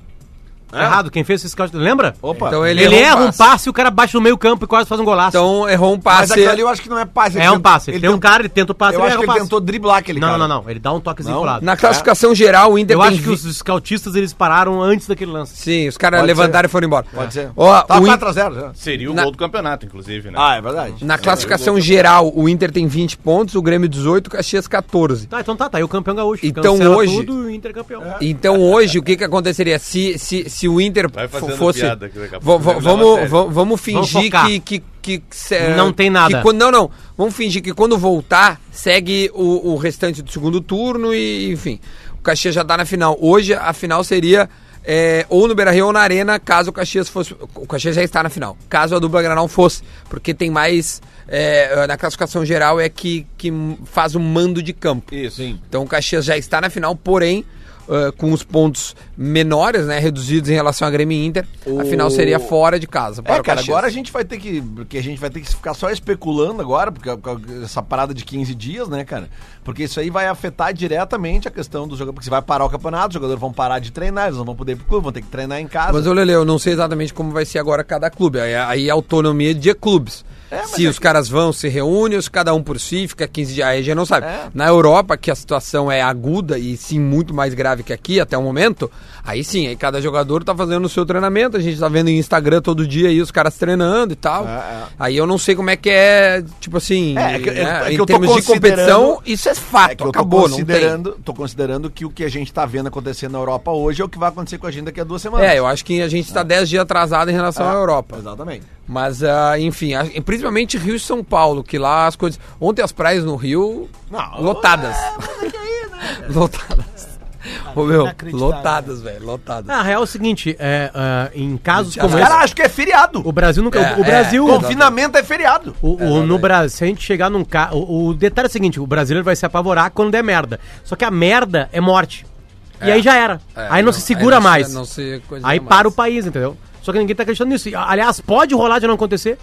Tá errado. Quem fez esse scout, lembra? Opa. Então Ele, ele, erra um passe e o cara bate no meio campo e quase faz um golaço. Então errou um Mas passe. aquilo ali eu acho que não é passe. é um passe. Ele tem um cara, ele tenta o passe, Eu ele acho erra que o ele passe. tentou driblar aquele Não, cara. não, não. Ele dá um toquezinho Não? pro lado. Na classificação geral, o Inter Eu tem acho que vi- os scoutistas eles pararam antes daquele lance. Sim, os caras Pode levantaram e foram embora. Pode ser. Ó, Tá o In- 4x0 já. Seria o Na- gol do campeonato, inclusive, né? Ah, é verdade. Na classificação geral, o Inter tem 20 pontos, o Grêmio 18, o Caxias 14. Tá, então tá, tá aí o campeão gaúcho. Então Cancela hoje- Tudo, o Inter é campeão. Então hoje, o que que aconteceria? Se, se, se o Inter fosse... piada vamos, vamos, vamos fingir focar. que... que, que, Não tem nada. que quando- não, não. Vamos fingir que quando voltar, segue o, o restante do segundo turno e, enfim. O Caxias já tá na final. Hoje, a final seria... é, ou no Beira-Rio ou na Arena, caso o Caxias fosse... O Caxias já está na final. Caso a dupla Granal fosse. Porque tem mais... é, na classificação geral é que, que faz o mando de campo. Isso. Então o Caxias já está na final, porém, ah, com os pontos menores, né? Reduzidos em relação a Grêmio e Inter, O- final seria fora de casa. É, cara, agora a gente vai ter que. Porque a gente vai ter que ficar só especulando agora, porque essa parada de 15 dias, né, cara? Porque isso aí vai afetar diretamente a questão do jogador. Porque você vai parar o campeonato, os jogadores vão parar de treinar, eles não vão poder ir pro clube, vão ter que treinar em casa. Mas, Lele, eu não sei exatamente como vai ser agora cada clube. Aí, aí é autonomia de clubes. É, se é os que- caras vão, se reúnem, se cada um por si, fica 15 dias, aí a gente não sabe. É. Na Europa, que a situação é aguda e sim muito mais grave que aqui até o momento, aí sim, aí cada jogador tá fazendo o seu treinamento, a gente tá vendo em Instagram todo dia aí os caras treinando e tal. É, é. Aí eu não sei como é que é, tipo assim, que- né, em termos de competição, considerando- isso é fato, eu tô acabou, não tem. considerando, tô considerando que o que a gente tá vendo acontecer na Europa hoje é o que vai acontecer com a gente daqui a duas semanas. É, eu acho que a gente está 10 dias atrasado em relação à Europa. Exatamente. Mas, ah, enfim, a- principalmente Rio e São Paulo, que lá as coisas. Ontem as praias no Rio Não, lotadas. lotadas. Ô, meu, lotadas, velho, lotadas. Na real é o seguinte, é, ah, em casos Os Os como caras acham que é feriado. o Brasil nunca... É, o Brasil... é, Confinamento é feriado. O, o- no Brasil, se a gente chegar num carro. O, o detalhe é o seguinte: o brasileiro vai se apavorar quando der merda. Só que a merda é morte. E É. aí já era. É, aí não, se segura aí não mais. Se, não se aí mais. para o país, entendeu? Só que ninguém tá acreditando nisso. Aliás, pode rolar de não acontecer.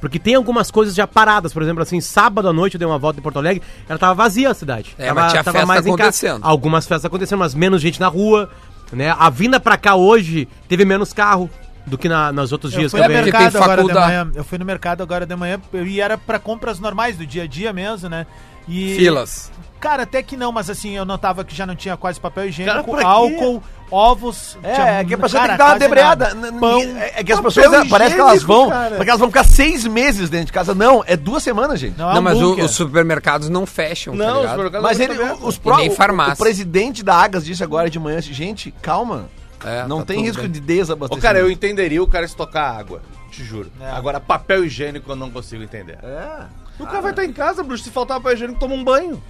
Porque tem algumas coisas já paradas. Por exemplo, assim, sábado à noite eu dei uma volta em Porto Alegre, ela tava vazia a cidade. É, tava, mas tinha tava festa em casa. acontecendo. Algumas festas acontecendo, mas menos gente na rua. Né? A vinda pra cá hoje teve menos carro. do que na, nos outros Eu dias fui no também. porque mercado tem agora de faculdade. manhã. Eu fui no mercado agora de manhã e era pra compras normais do dia a dia mesmo, né? E, Filas. Cara, até que não, mas assim, eu notava que já não tinha quase papel Cara, higiênico, quê? álcool, ovos. É, tinha- é que a pessoa cara, tem que dar uma debreada. Pão. ninguém- É que as Papel pessoas parece que elas higiênico, vão. cara. Porque elas vão ficar seis meses dentro de casa. Não, é duas semanas, gente. Não, é Não, mas o- os supermercados não fecham, tá Não, os ligado? supermercados Mas não ele, os pró- nem o- farmácia. O, presidente da Agas disse agora de manhã assim, gente, calma. É, não tá tem risco bem. de Ô, desabastecimento. cara, eu entenderia o cara estocar água. Te juro. É. Agora, papel higiênico eu não consigo entender. É. O cara vai estar em casa, bruxo. Se faltar papel higiênico, toma um banho.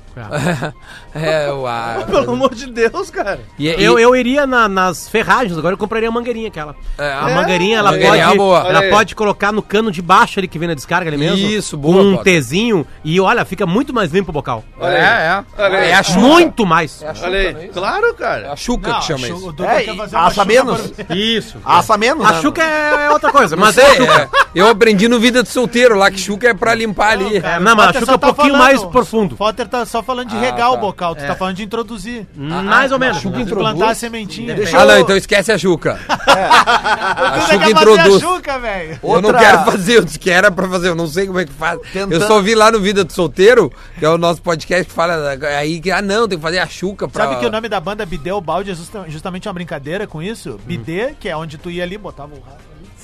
É, o ar. Pelo amor de Deus, cara. E, e- Eu, eu iria na- nas ferragens, agora eu compraria a mangueirinha aquela. É, a é. mangueirinha, ela Mangueirinha pode, boa. ela Olha aí. pode colocar no cano de baixo ali que vem na descarga ali mesmo. Isso, boa, Com um Potter. Tezinho e olha, fica muito mais limpo o bocal. Olha é, aí. é. Olha aí. É a chuca. Muito mais. Olha aí. Claro, cara. É a chuca Não, que chama isso. É, e assa menos. Isso. Assa menos. A né? chuca é, é outra coisa, mas Mas é, é, é, eu aprendi no Vida de Solteiro lá que chuca é pra limpar ali. É, não, mas a Potter chuca só é um tá pouquinho falando- mais profundo. Potter tá só falando de Ah, regar o tá. bocal, tu É. tá falando de introduzir. mais ou menos. chuca introduz. Plantar a sementinha. Deixa Ah, não, eu- então esquece a chuca. Tu A fazer introduz. a velho. Eu não Outra- quero fazer, eu disse que era pra fazer, eu não sei como é que faz. Tentando- Eu só vi lá no Vida de Solteiro, que é o nosso podcast que fala aí que, ah não, tem que fazer a chuca pra... Sabe que o nome da banda Bidê o Balde é justa- justamente uma brincadeira com isso? Bidê, que é onde tu ia ali, botava o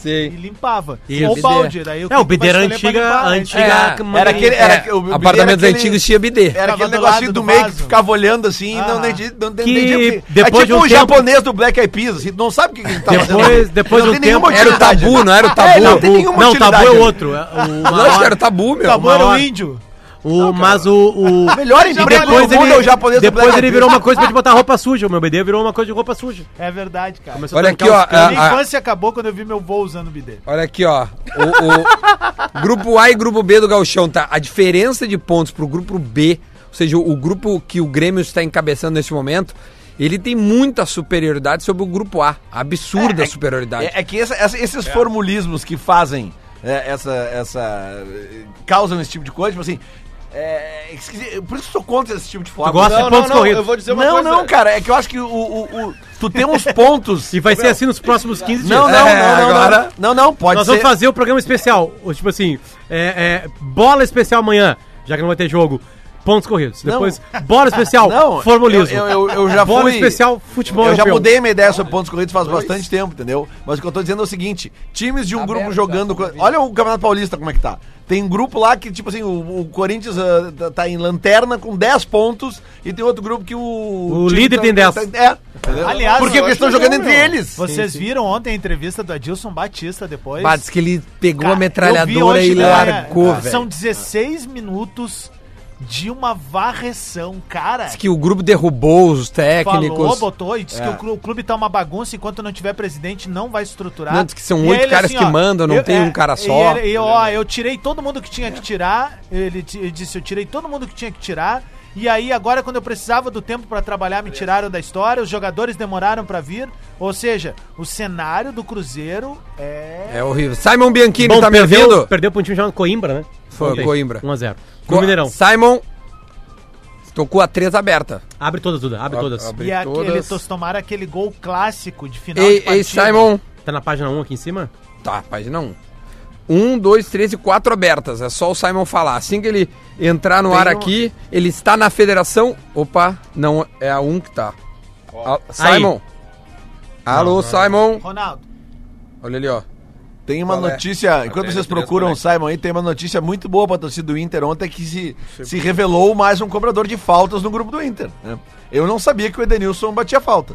e limpava. Isso. Ou Bidê. balde, daí É, o bidê era antiga, limpar, antiga É. Era aquele. Era, É, o bidê apartamentos era aquele- antigos tinha bidê. Era aquele do negocinho do do meio que ficava olhando assim, Ah. não entendi, não o que- depois é de tipo um o tempo- japonês do Black Eyed Peas, assim, não sabe o que ele tá Depois- fazendo. depois não de um tem nenhuma tempo- Era o tabu, não era o É, tabu? não tem nenhuma Não, tabu é outro. é o- Lógico que hora- era o tabu, meu. Tabu era o índio. O, mas o. o Melhor emprego depois do mundo ele, é o japonês do depois ele virou uma coisa pra te botar roupa suja. O meu BD virou uma coisa de roupa suja. É verdade, cara. Começou Olha a aqui, ó, a- Minha a- infância acabou quando eu vi meu vô usando bidê. Olha aqui, ó. O, o- grupo A e grupo B do Gauchão, tá? A diferença de pontos pro grupo B, ou seja, o, grupo que o Grêmio está encabeçando neste momento, ele tem muita superioridade sobre o grupo A. Absurda É, é- superioridade. É, é que essa- essa- esses formulismos que fazem é, essa, essa. causam esse tipo de coisa, tipo assim. É, por isso que eu sou contra esse tipo de forma. Tu gosta Não, de não, pontos não, corridos. eu vou dizer uma não, coisa. não, cara, é que eu acho que o, o- o- tu tem uns pontos. E vai ser assim nos próximos 15 dias. Não, não, É, não, não, agora- não, não, não, pode Nós ser. vamos fazer o programa especial. o Tipo assim, é, é, bola especial amanhã, já que não vai ter jogo. Pontos corridos. Não. Depois, bola especial, Não, formulismo. Eu, eu, eu já bola fui. especial, futebol Eu já europeu. mudei minha ideia sobre pontos corridos faz bastante tempo, entendeu? Mas o que eu tô dizendo é o seguinte: times de um grupo jogando. co- Olha o Campeonato Paulista como é que tá. Tem um grupo lá que, tipo assim, o, o Corinthians ah, tá- tá em lanterna com 10 pontos e tem outro grupo que o. O líder tá- tem 10. tá- é. Aliás, Porque eu eles estão jogando entre eles. Vocês viram ontem a entrevista do Adilson Batista depois? Diz que ele pegou Cara, a metralhadora e hoje, né, largou, velho. São 16 minutos de uma varreção, cara. Diz que o grupo derrubou os técnicos. Falou, botou e disse É. que o clu- o clube tá uma bagunça enquanto não tiver presidente não vai estruturar. Não, diz que são E oito ele, caras que mandam, não tem um cara e só. ele- E, ó, eu tirei todo mundo que tinha que tirar. Ele, ele disse, eu tirei todo mundo que tinha que tirar. E aí agora quando eu precisava do tempo pra trabalhar, me tiraram da história, os jogadores demoraram pra vir. Ou seja, o cenário do Cruzeiro é É horrível. Simon Bianchini Bom, tá me perdeu, ouvindo? perdeu pra um time chamado Coimbra, né? Foi, Ontem. Coimbra. 1x0. Co- Mineirão. Simon tocou a três aberta. Abre todas, Duda. Abre todas. Abre E aquele, todas. tomaram aquele gol clássico de final Ei, de ei, Simon. Tá na página 1 aqui em cima? Tá, página 1. Um, dois, três e quatro abertas. É só o Simon falar. Assim que ele entrar no Tem ar um- aqui, ele está na federação. Opa, não, é a um que tá. Ah, Simon. Alô, Simon. Ronaldo. Olha ali, ó. Tem uma Qual é? notícia, enquanto Tem vocês procuram o moleques. Simon aí, tem uma notícia muito boa pra torcida do Inter ontem que se, se revelou mais um cobrador de faltas no grupo do Inter. né? Eu não sabia que o Edenilson batia falta.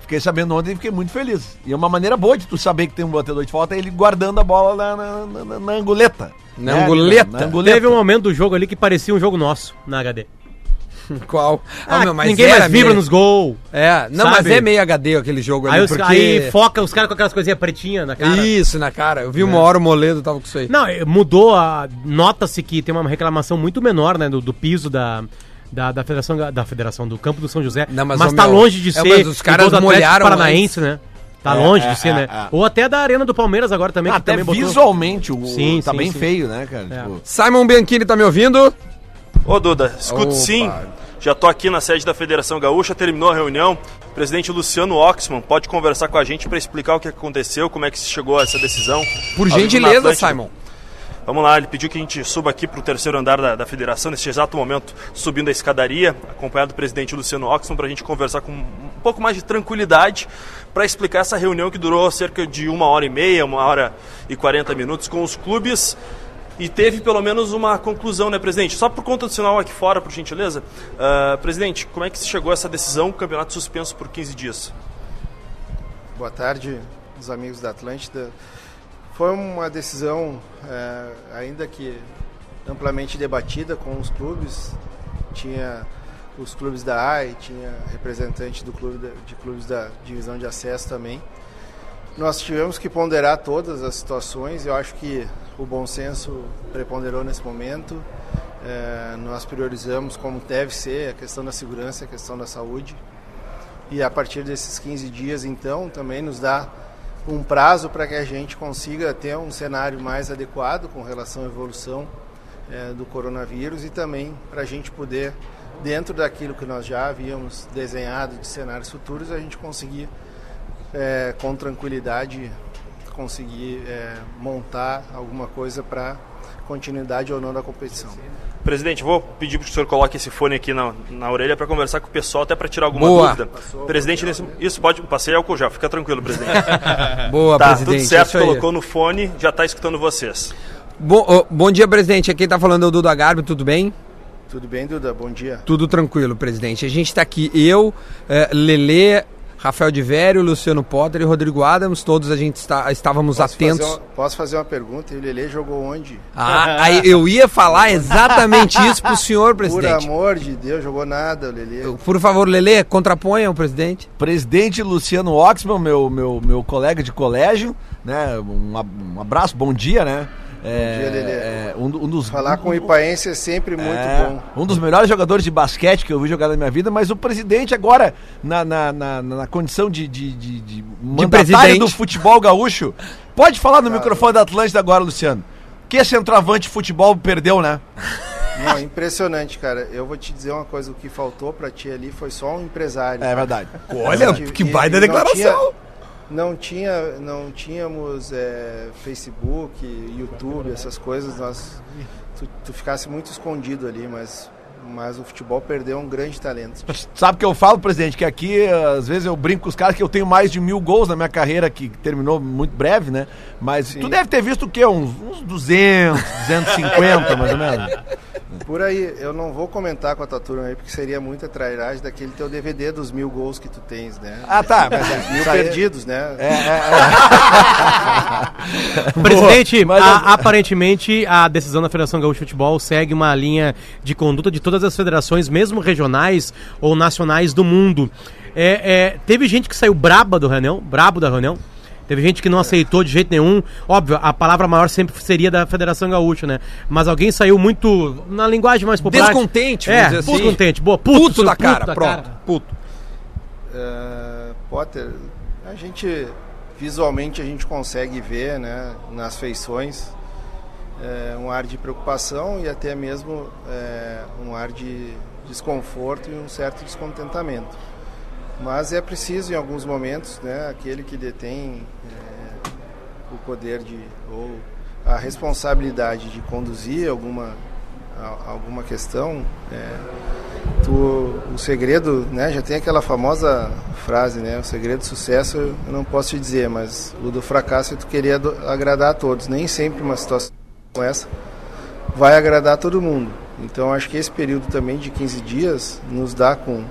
Fiquei sabendo ontem e fiquei muito feliz. E é uma maneira boa de tu saber que tem um batedor de falta é ele guardando a bola na, na, na- na anguleta. Na Né, anguleta. Na anguleta. Teve um momento do jogo ali que parecia um jogo nosso na HD. Qual? Ah, meu, mas ninguém mais vibra meio- nos gols. É, não, mas Sabe? é meio HD aquele jogo ali, Aí, os, porque... aí foca os caras com aquelas coisinhas pretinhas na cara. Isso, na cara. Eu vi uma hora o Moledo tava com isso aí. Não, mudou a. Nota-se que tem uma reclamação muito menor, né? Do, do piso da. Da, da federação da federação do campo do São José Não, mas, mas, tá meu, longe de é, ser mas os caras igual do Atlético molharam paranaense né tá É, longe é, de ser é, né é. ou até da arena do Palmeiras agora também Ah, que até também botou- visualmente o, Sim, tá sim, bem sim. feio, né, cara? É. Tipo, Simon Bianchini tá me ouvindo? Ô Duda, escuto Opa. sim. Já estou aqui na sede da Federação Gaúcha, terminou a reunião. O presidente Luciano Oxman pode conversar com a gente para explicar o que aconteceu, como é que se chegou a essa decisão. Por gentileza. Simon. Vamos lá, ele pediu que a gente suba aqui para o terceiro andar da, da federação, nesse exato momento, subindo a escadaria, acompanhado do presidente Luciano Oxman, para a gente conversar com um pouco mais de tranquilidade, para explicar essa reunião que durou cerca de uma hora e meia, uma hora e quarenta minutos com os clubes. E teve pelo menos uma conclusão, né, presidente? Só por conta do sinal aqui fora, por gentileza. Ah, presidente, como é que se chegou a essa decisão, campeonato suspenso por 15 dias? Boa tarde, os amigos da Atlântida. Foi uma decisão, eh, ainda que amplamente debatida com os clubes. Tinha os clubes da AI, tinha representante do clube da- de clubes da divisão de acesso também. Nós tivemos que ponderar todas as situações. Eu acho que o bom senso preponderou nesse momento. Eh, nós priorizamos como deve ser a questão da segurança, a questão da saúde. E a partir desses 15 dias, então, também nos dá um prazo para que a gente consiga ter um cenário mais adequado com relação à evolução eh, do coronavírus e também para a gente poder, dentro daquilo que nós já havíamos desenhado de cenários futuros, a gente conseguir, eh, com tranquilidade, conseguir eh, montar alguma coisa para continuidade ou não da competição. Presidente, vou pedir para o senhor coloque esse fone aqui na, na orelha para conversar com o pessoal, até para tirar alguma Boa. dúvida. Presidente, nesse, isso pode. Passei álcool já, fica tranquilo, presidente. Boa, tá, presidente, tudo certo, colocou no fone, já está escutando vocês. Bom, ô, bom dia, presidente. Aqui quem tá falando é o Duda Garbi, tudo bem? Tudo bem, Duda? Bom dia. Tudo tranquilo, presidente. A gente está aqui, eu, eh, Lelê, Rafael de Vério, Luciano Potter e Rodrigo Adams, todos a gente está, estávamos Posso atentos. Fazer uma, posso fazer uma pergunta? E o Lelê jogou onde? Ah, aí eu ia falar exatamente isso pro senhor, Por presidente. amor de Deus, jogou nada, o Lelê. Por favor, Lelê, contraponha o presidente. Presidente Luciano Oxman, meu, meu, meu colega de colégio, né? Um, um abraço, bom dia, né? É, dia, Lelê. é, um, um dos, Falar com o Ipaense é sempre muito é, bom. Um dos melhores jogadores de basquete que eu vi jogar na minha vida, mas o presidente agora, na, na, na, na condição de, de, de, de mandatário presidente. do futebol gaúcho, pode falar no microfone da Atlântida agora, Luciano. Que centroavante de futebol perdeu, né? Não, impressionante, cara. Eu vou te dizer uma coisa, o que faltou pra ti ali foi só um empresário. É verdade. Olha, que e- baita declaração. tinha- Não tinha, não tínhamos é, Facebook, YouTube, essas coisas. Nós, tu, tu ficasse muito escondido ali, mas, mas o futebol perdeu um grande talento. Sabe o que eu falo, presidente? Que aqui, às vezes, eu brinco com os caras que eu tenho mais de mil gols na minha carreira, que terminou muito breve, né? Mas tu deve ter visto o quê? Uns, uns 200, 250, mais ou menos. Por aí, eu não vou comentar com a tua turma aí, porque seria muita trairagem daquele teu DVD dos mil gols que tu tens, né? Ah, tá, mas é, mil perdidos, né? É, é, Presidente, Mas a- eu- aparentemente a decisão da Federação Gaúcha de Futebol segue uma linha de conduta de todas as federações, mesmo regionais ou nacionais do mundo. É, é, teve gente que saiu braba do reunião, brabo da reunião. Teve gente que não aceitou de jeito nenhum. Óbvio, a palavra maior sempre seria da Federação Gaúcha, né? Mas alguém saiu muito, na linguagem mais popular. Descontente, é, vamos dizer assim. descontente. Boa, puto, Puto seu da cara, da pronto. cara. Puto. É, Potter, a gente visualmente a gente consegue ver, né, nas feições é, um ar de preocupação e até mesmo é, um ar de desconforto e um certo descontentamento. Mas é preciso em alguns momentos, né, aquele que detém é, o poder de ou a responsabilidade de conduzir alguma alguma questão, é, tu, o segredo, né, já tem aquela famosa frase, né, o segredo do sucesso eu não posso te dizer, mas o do fracasso é tu querer agradar a todos. Nem sempre uma situação como essa vai agradar todo mundo. Então acho que esse período também de 15 dias nos dá com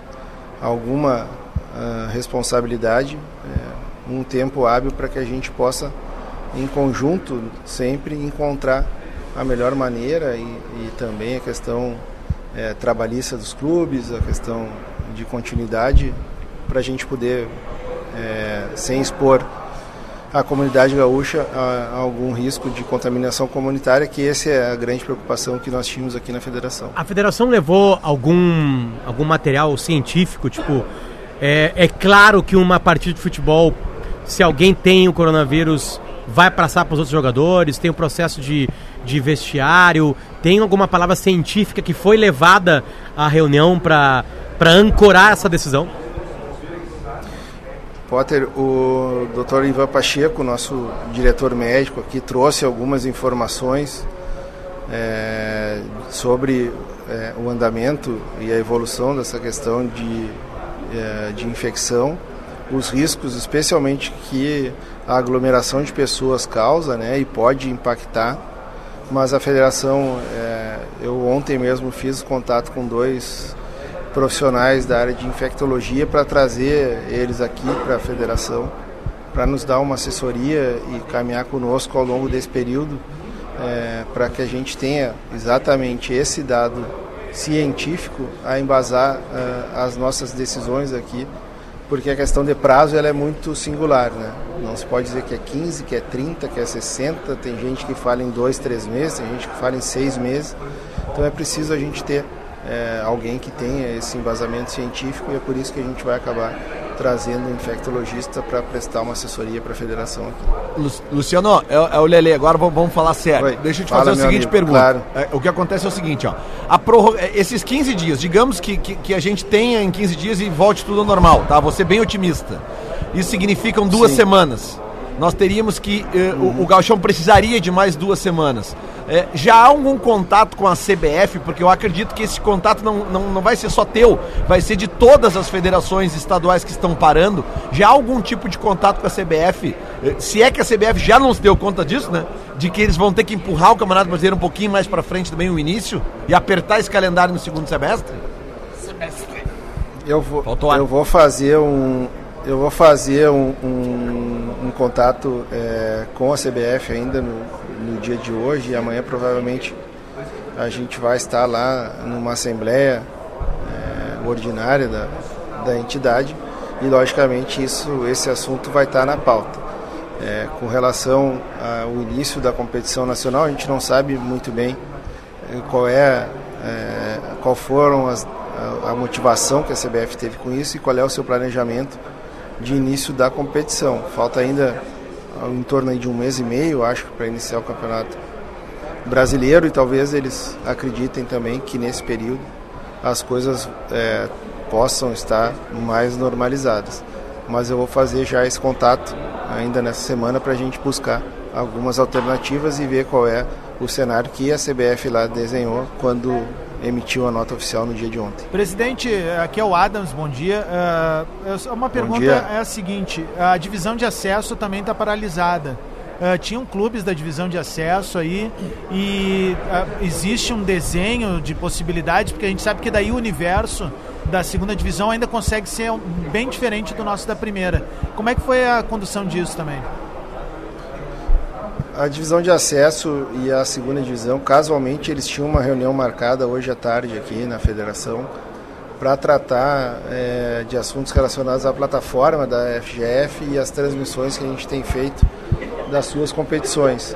alguma responsabilidade, é, um tempo hábil para que a gente possa em conjunto sempre encontrar a melhor maneira e, e também a questão é, trabalhista dos clubes, a questão de continuidade para a gente poder, é, sem expor a comunidade gaúcha a algum risco de contaminação comunitária, que essa é a grande preocupação que nós tínhamos aqui na federação. A federação levou algum, algum material científico, tipo, é, é claro que uma partida de futebol, se alguém tem o coronavírus, vai passar para os outros jogadores? Tem um processo de, de vestiário? Tem alguma palavra científica que foi levada à reunião para ancorar essa decisão? Potter, o Dr. Ivan Pacheco, nosso diretor médico aqui, trouxe algumas informações é, sobre é, o andamento e a evolução dessa questão de, de infecção, os riscos, especialmente que a aglomeração de pessoas causa né, e pode impactar. Mas a federação, é, eu ontem mesmo fiz contato com dois profissionais da área de infectologia para trazer eles aqui para a federação, para nos dar uma assessoria e caminhar conosco ao longo desse período, é, para que a gente tenha exatamente esse dado científico a embasar uh, as nossas decisões aqui, porque a questão de prazo ela é muito singular, né? Não se pode dizer que é 15, que é 30, que é 60, tem gente que fala em dois, três meses, tem gente que fala em seis meses, então é preciso a gente ter é, alguém que tenha esse embasamento científico e é por isso que a gente vai acabar trazendo um infectologista para prestar uma assessoria para a federação aqui. Luciano, é, é o Lele, agora vamos falar sério. Oi. Deixa eu te Fala, fazer a seguinte amigo, pergunta. claro. É, o que acontece é o seguinte, ó. Prorroga, é, esses 15 dias, digamos que, que, que a gente tenha em 15 dias e volte tudo ao normal, tá? Ser bem otimista. Isso significam duas Sim. semanas. Nós teríamos que. eh, o, o Galchão precisaria de mais duas semanas. Eh, já há algum contato com a CBF? Porque eu acredito que esse contato não, não, não vai ser só teu, vai ser de todas as federações estaduais que estão parando. Já há algum tipo de contato com a CBF? Eh, se é que a CBF já não se deu conta disso, né? De que eles vão ter que empurrar o Campeonato Brasileiro um pouquinho mais para frente também o início e apertar esse calendário no segundo semestre? Eu vou, eu vou fazer um, eu vou fazer um, um, um contato é, com a CBF ainda no, no dia de hoje e amanhã provavelmente a gente vai estar lá numa assembleia é, ordinária da, da entidade e logicamente isso, esse assunto vai estar na pauta. É, com relação ao início da competição nacional, a gente não sabe muito bem eh, qual é, é, qual foram as, a, a motivação que a CBF teve com isso e qual é o seu planejamento de início da competição. Falta ainda ah, em torno de um mês e meio, acho, para iniciar o campeonato brasileiro e talvez eles acreditem também que nesse período as coisas é, possam estar mais normalizadas. Mas eu vou fazer já esse contato ainda nessa semana para a gente buscar algumas alternativas e ver qual é o cenário que a CBF lá desenhou quando emitiu a nota oficial no dia de ontem. Presidente, aqui é o Adams, bom dia. Eu- uma pergunta é a seguinte: a divisão de acesso também está paralisada. Ah, tinham clubes da divisão de acesso aí e ah, existe um desenho de possibilidades, porque a gente sabe que daí o universo da segunda divisão ainda consegue ser um- bem diferente do nosso da primeira. Como é que foi a condução disso também? A divisão de acesso e a segunda divisão, casualmente, eles tinham uma reunião marcada hoje à tarde aqui na federação para tratar eh, de assuntos relacionados à plataforma da FGF e as transmissões que a gente tem feito das suas competições.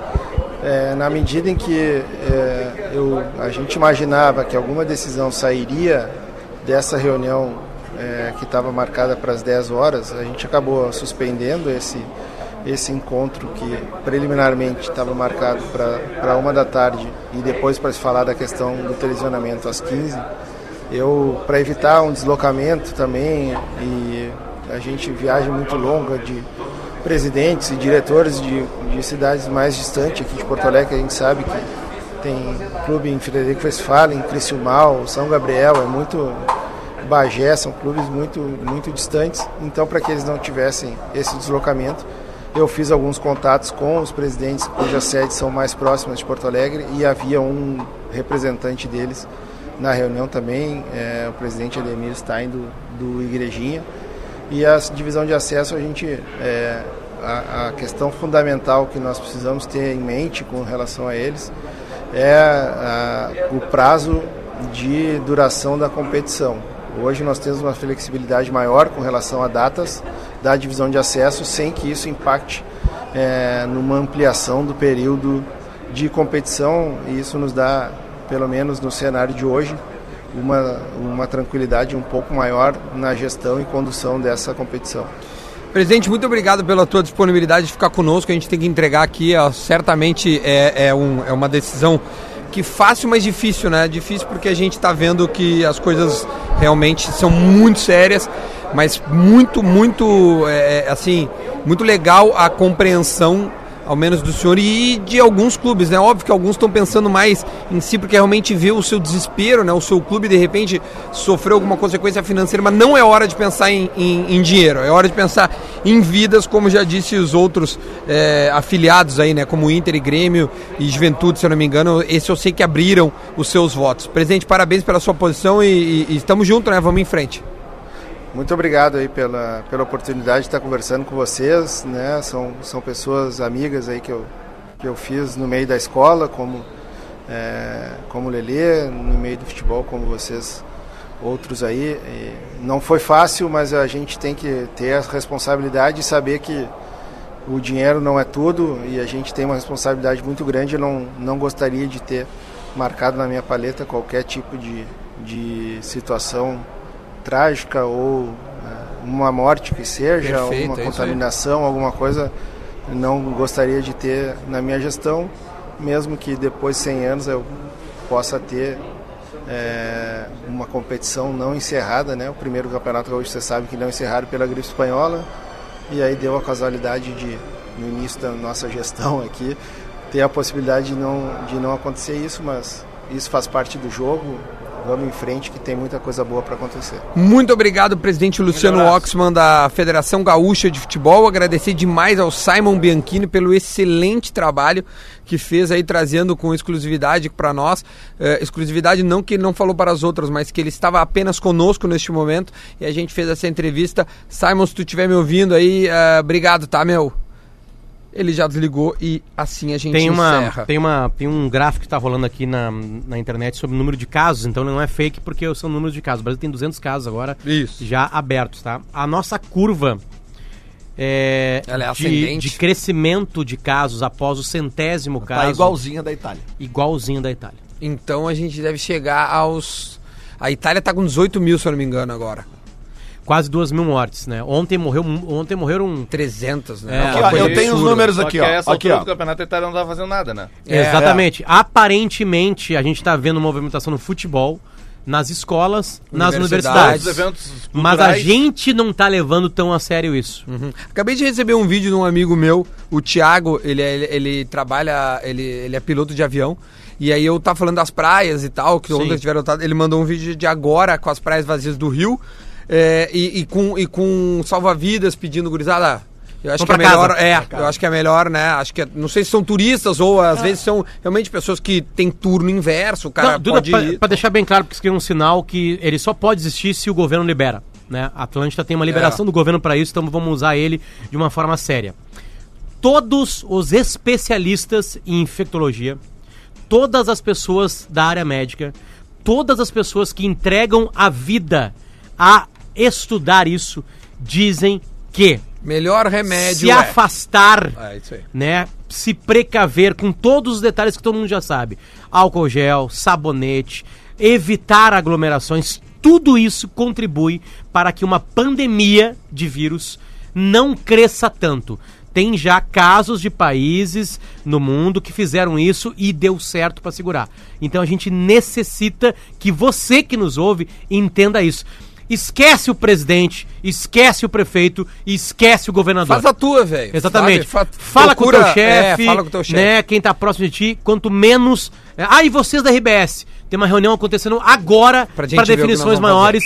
Eh, na medida em que eh, eu, a gente imaginava que alguma decisão sairia dessa reunião eh, que estava marcada para as 10 horas, a gente acabou suspendendo esse, esse encontro que preliminarmente estava marcado para uma da tarde e depois para se falar da questão do televisionamento às 15. Eu, para evitar um deslocamento também e a gente viagem muito longa de presidentes e diretores de, de cidades mais distantes aqui de Porto Alegre, a gente sabe que tem clube em Frederico Westphalen, em Criciúmal, São Gabriel, é muito Bagé, são clubes muito, muito distantes. Então, para que eles não tivessem esse deslocamento, eu fiz alguns contatos com os presidentes cujas sedes são mais próximas de Porto Alegre e havia um representante deles na reunião também, é, o presidente Ademir Stein do, do Igrejinha. E a divisão de acesso, a gente, é, a, a questão fundamental que nós precisamos ter em mente com relação a eles é a, o prazo de duração da competição. Hoje nós temos uma flexibilidade maior com relação a datas da divisão de acesso, sem que isso impacte é, numa ampliação do período de competição, e isso nos dá, pelo menos no cenário de hoje, uma, uma tranquilidade um pouco maior na gestão e condução dessa competição. Presidente, muito obrigado pela tua disponibilidade de ficar conosco. A gente tem que entregar aqui, ó, certamente é, é, um, é uma decisão que fácil, mas difícil, né? Difícil porque a gente está vendo que as coisas realmente são muito sérias, mas muito, muito, é, assim, muito legal a compreensão ao menos do senhor e de alguns clubes, né? Óbvio que alguns estão pensando mais em si porque realmente vê o seu desespero, né? O seu clube de repente sofreu alguma consequência financeira, mas não é hora de pensar em, em, em dinheiro, é hora de pensar em vidas, como já disse os outros é, afiliados aí, né? Como Inter e Grêmio e Juventude, se eu não me engano, esse eu sei que abriram os seus votos. Presidente, parabéns pela sua posição e, e, e estamos juntos, né? Vamos em frente. Muito obrigado aí pela, pela oportunidade de estar conversando com vocês, né? São, são pessoas amigas aí que eu, que eu fiz no meio da escola, como é, como Lelê, no meio do futebol, como vocês outros aí. E não foi fácil, mas a gente tem que ter a responsabilidade de saber que o dinheiro não é tudo e a gente tem uma responsabilidade muito grande. Eu não, não gostaria de ter marcado na minha paleta qualquer tipo de, de situação trágica ou é, uma morte que seja, Perfeito, uma é isso contaminação, alguma coisa, não gostaria de ter na minha gestão, mesmo que depois de 100 anos eu possa ter é, uma competição não encerrada, né? O primeiro campeonato gaúcho você sabe que não encerrado pela gripe espanhola e aí deu a casualidade de no início da nossa gestão aqui ter a possibilidade de não de não acontecer isso, mas isso faz parte do jogo. Vamos em frente que tem muita coisa boa para acontecer. Muito obrigado, presidente Luciano Oxman da Federação Gaúcha de Futebol. Agradecer demais ao Simon Bianchini pelo excelente trabalho que fez aí trazendo com exclusividade para nós. Eh, exclusividade não que ele não falou para as outras, mas que ele estava apenas conosco neste momento e a gente fez essa entrevista. Simon, se tu estiver me ouvindo aí, eh, obrigado, tá, meu? Ele já desligou e assim a gente Tem, uma, encerra. tem, uma, tem um gráfico que está rolando aqui na, na internet sobre o número de casos, então não é fake porque são números de casos. O Brasil tem 200 casos agora Isso. já abertos, tá? A nossa curva é, Ela é de, de crescimento de casos após o centésimo Tá caso. igualzinha da Itália. Igualzinho da Itália. Então a gente deve chegar aos. A Itália tá com 18 mil, se eu não me engano, agora. Quase duas mil mortes, né? Ontem, morreu, ontem morreram 300, né? É, Aqui, ó, eu tenho os absurda. números Só aqui, que ó. essa Aqui, ó. do campeonato a Itália não tava fazendo nada, né? É, Exatamente. Aparentemente, a gente está vendo movimentação no futebol, nas escolas, nas Universidades. universidades. Mas a gente não tá levando tão a sério isso. Uhum. Acabei de receber um vídeo de um amigo meu, o Thiago, ele, é- ele, ele trabalha, ele, ele é piloto de avião. E aí eu tava falando das praias e tal, que Sim. ontem tiveram. Ele mandou um vídeo de agora com as praias vazias do Rio. É, e, e com, e com salva-vidas pedindo gurizada. Eu acho que é melhor, casa. é, eu acho que é melhor, né? Acho que é- não sei se são turistas ou às vezes são realmente pessoas que têm turno inverso, o cara Não, Duda, pode pra, ir. pra deixar bem claro, porque isso aqui é um sinal que ele só pode existir se o governo libera. Né? A Atlântida tem uma liberação É. do governo para isso, então vamos usar ele de uma forma séria. Todos os especialistas em infectologia, todas as pessoas da área médica, todas as pessoas que entregam a vida a estudar isso, dizem que Melhor remédio se é. afastar É, né? Se precaver com todos os detalhes que todo mundo já sabe. Álcool gel, sabonete, evitar aglomerações, tudo isso contribui para que uma pandemia de vírus não cresça tanto. Tem já casos de países no mundo que fizeram isso e deu certo para segurar. Então a gente necessita que você que nos ouve entenda isso. Esquece o presidente, esquece o prefeito, e esquece o governador. Faz a tua, velho. Exatamente. Sabe? Fa- Fala com o procura- teu chefe, é, fala com o teu chefe. né? Quem tá próximo de ti, quanto menos. é, Ah, e vocês da RBS? Tem uma reunião acontecendo agora para definições maiores.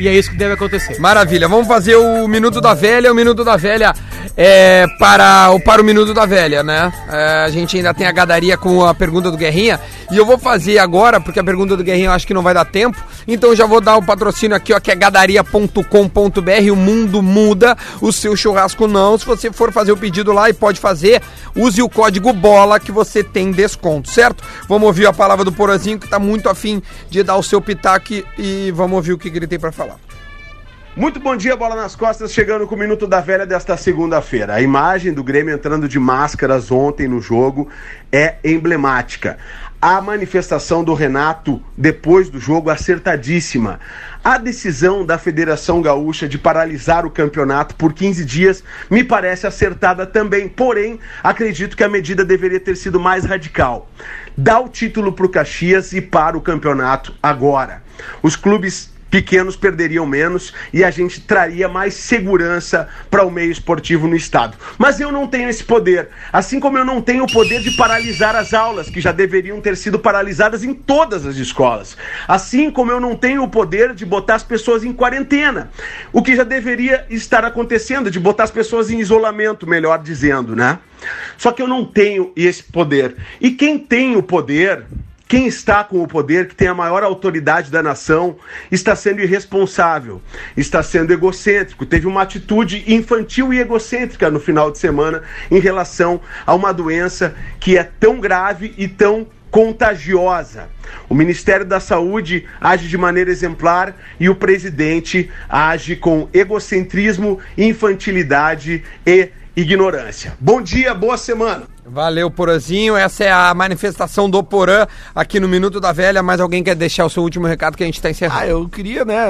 E é isso que deve acontecer. Maravilha, vamos fazer o Minuto da Velha. O Minuto da Velha é para o, para o Minuto da Velha, né? É, a gente ainda tem a gadaria com a pergunta do Guerrinha. E eu vou fazer agora, porque a pergunta do Guerrinha eu acho que não vai dar tempo. Então já vou dar o patrocínio aqui, ó, que é gadaria.com.br. O mundo muda, o seu churrasco não. Se você for fazer o pedido lá e pode fazer, use o código BOLA que você tem desconto, certo? Vamos ouvir a palavra do Porozinho, que tá muito afim de dar o seu pitaque. E vamos ouvir o que ele tem para falar. Muito bom dia, bola nas costas, chegando com o Minuto da Velha desta segunda-feira. A imagem do Grêmio entrando de máscaras ontem no jogo é emblemática. a manifestação do Renato depois do jogo acertadíssima. A decisão da Federação Gaúcha de paralisar o campeonato por 15 dias me parece acertada também, porém, acredito que a medida deveria ter sido mais radical. Dá o título para o Caxias e para o campeonato agora. Os clubes pequenos perderiam menos e a gente traria mais segurança para o meio esportivo no estado. Mas eu não tenho esse poder, assim como eu não tenho o poder de paralisar as aulas que já deveriam ter sido paralisadas em todas as escolas. Assim como eu não tenho o poder de botar as pessoas em quarentena, o que já deveria estar acontecendo, de botar as pessoas em isolamento, melhor dizendo, né? Só que eu não tenho esse poder. E quem tem o poder quem está com o poder, que tem a maior autoridade da nação, está sendo irresponsável, está sendo egocêntrico, teve uma atitude infantil e egocêntrica no final de semana em relação a uma doença que é tão grave e tão contagiosa. O Ministério da Saúde age de maneira exemplar e o presidente age com egocentrismo, infantilidade e ignorância. Bom dia, boa semana. Valeu, Porazinho. Essa é a manifestação do Porã aqui no Minuto da Velha. Mais alguém quer deixar o seu último recado que a gente está encerrando? Ah, eu queria, né,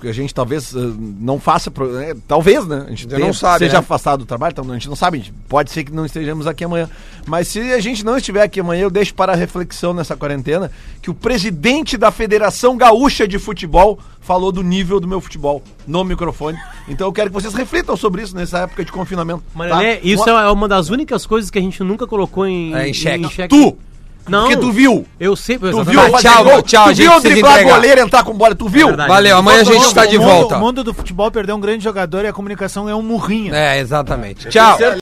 que a gente talvez eh, não faça, né, talvez, né, a gente Você não sabe, seja né? afastado do trabalho, então a gente não sabe, gente- pode ser que não estejamos aqui amanhã, mas se a gente não estiver aqui amanhã, eu deixo para a reflexão nessa quarentena que o presidente da Federação Gaúcha de Futebol falou do nível do meu futebol no microfone, então eu quero que vocês reflitam sobre isso nessa época de confinamento. Mas, tá? Isso Uma- é uma das únicas coisas que a gente nunca colocou em, É, em xeque. xeque. Tu! Não. Porque tu viu. Eu sei. Tu viu fazer gol? tu viu gente, vocês driblar goleiro entrar com bola, tu viu? Verdade. Valeu, amanhã a gente está de O mundo- volta. O mundo do futebol perdeu um grande jogador e a comunicação é um murrinho. É, exatamente. Tchau.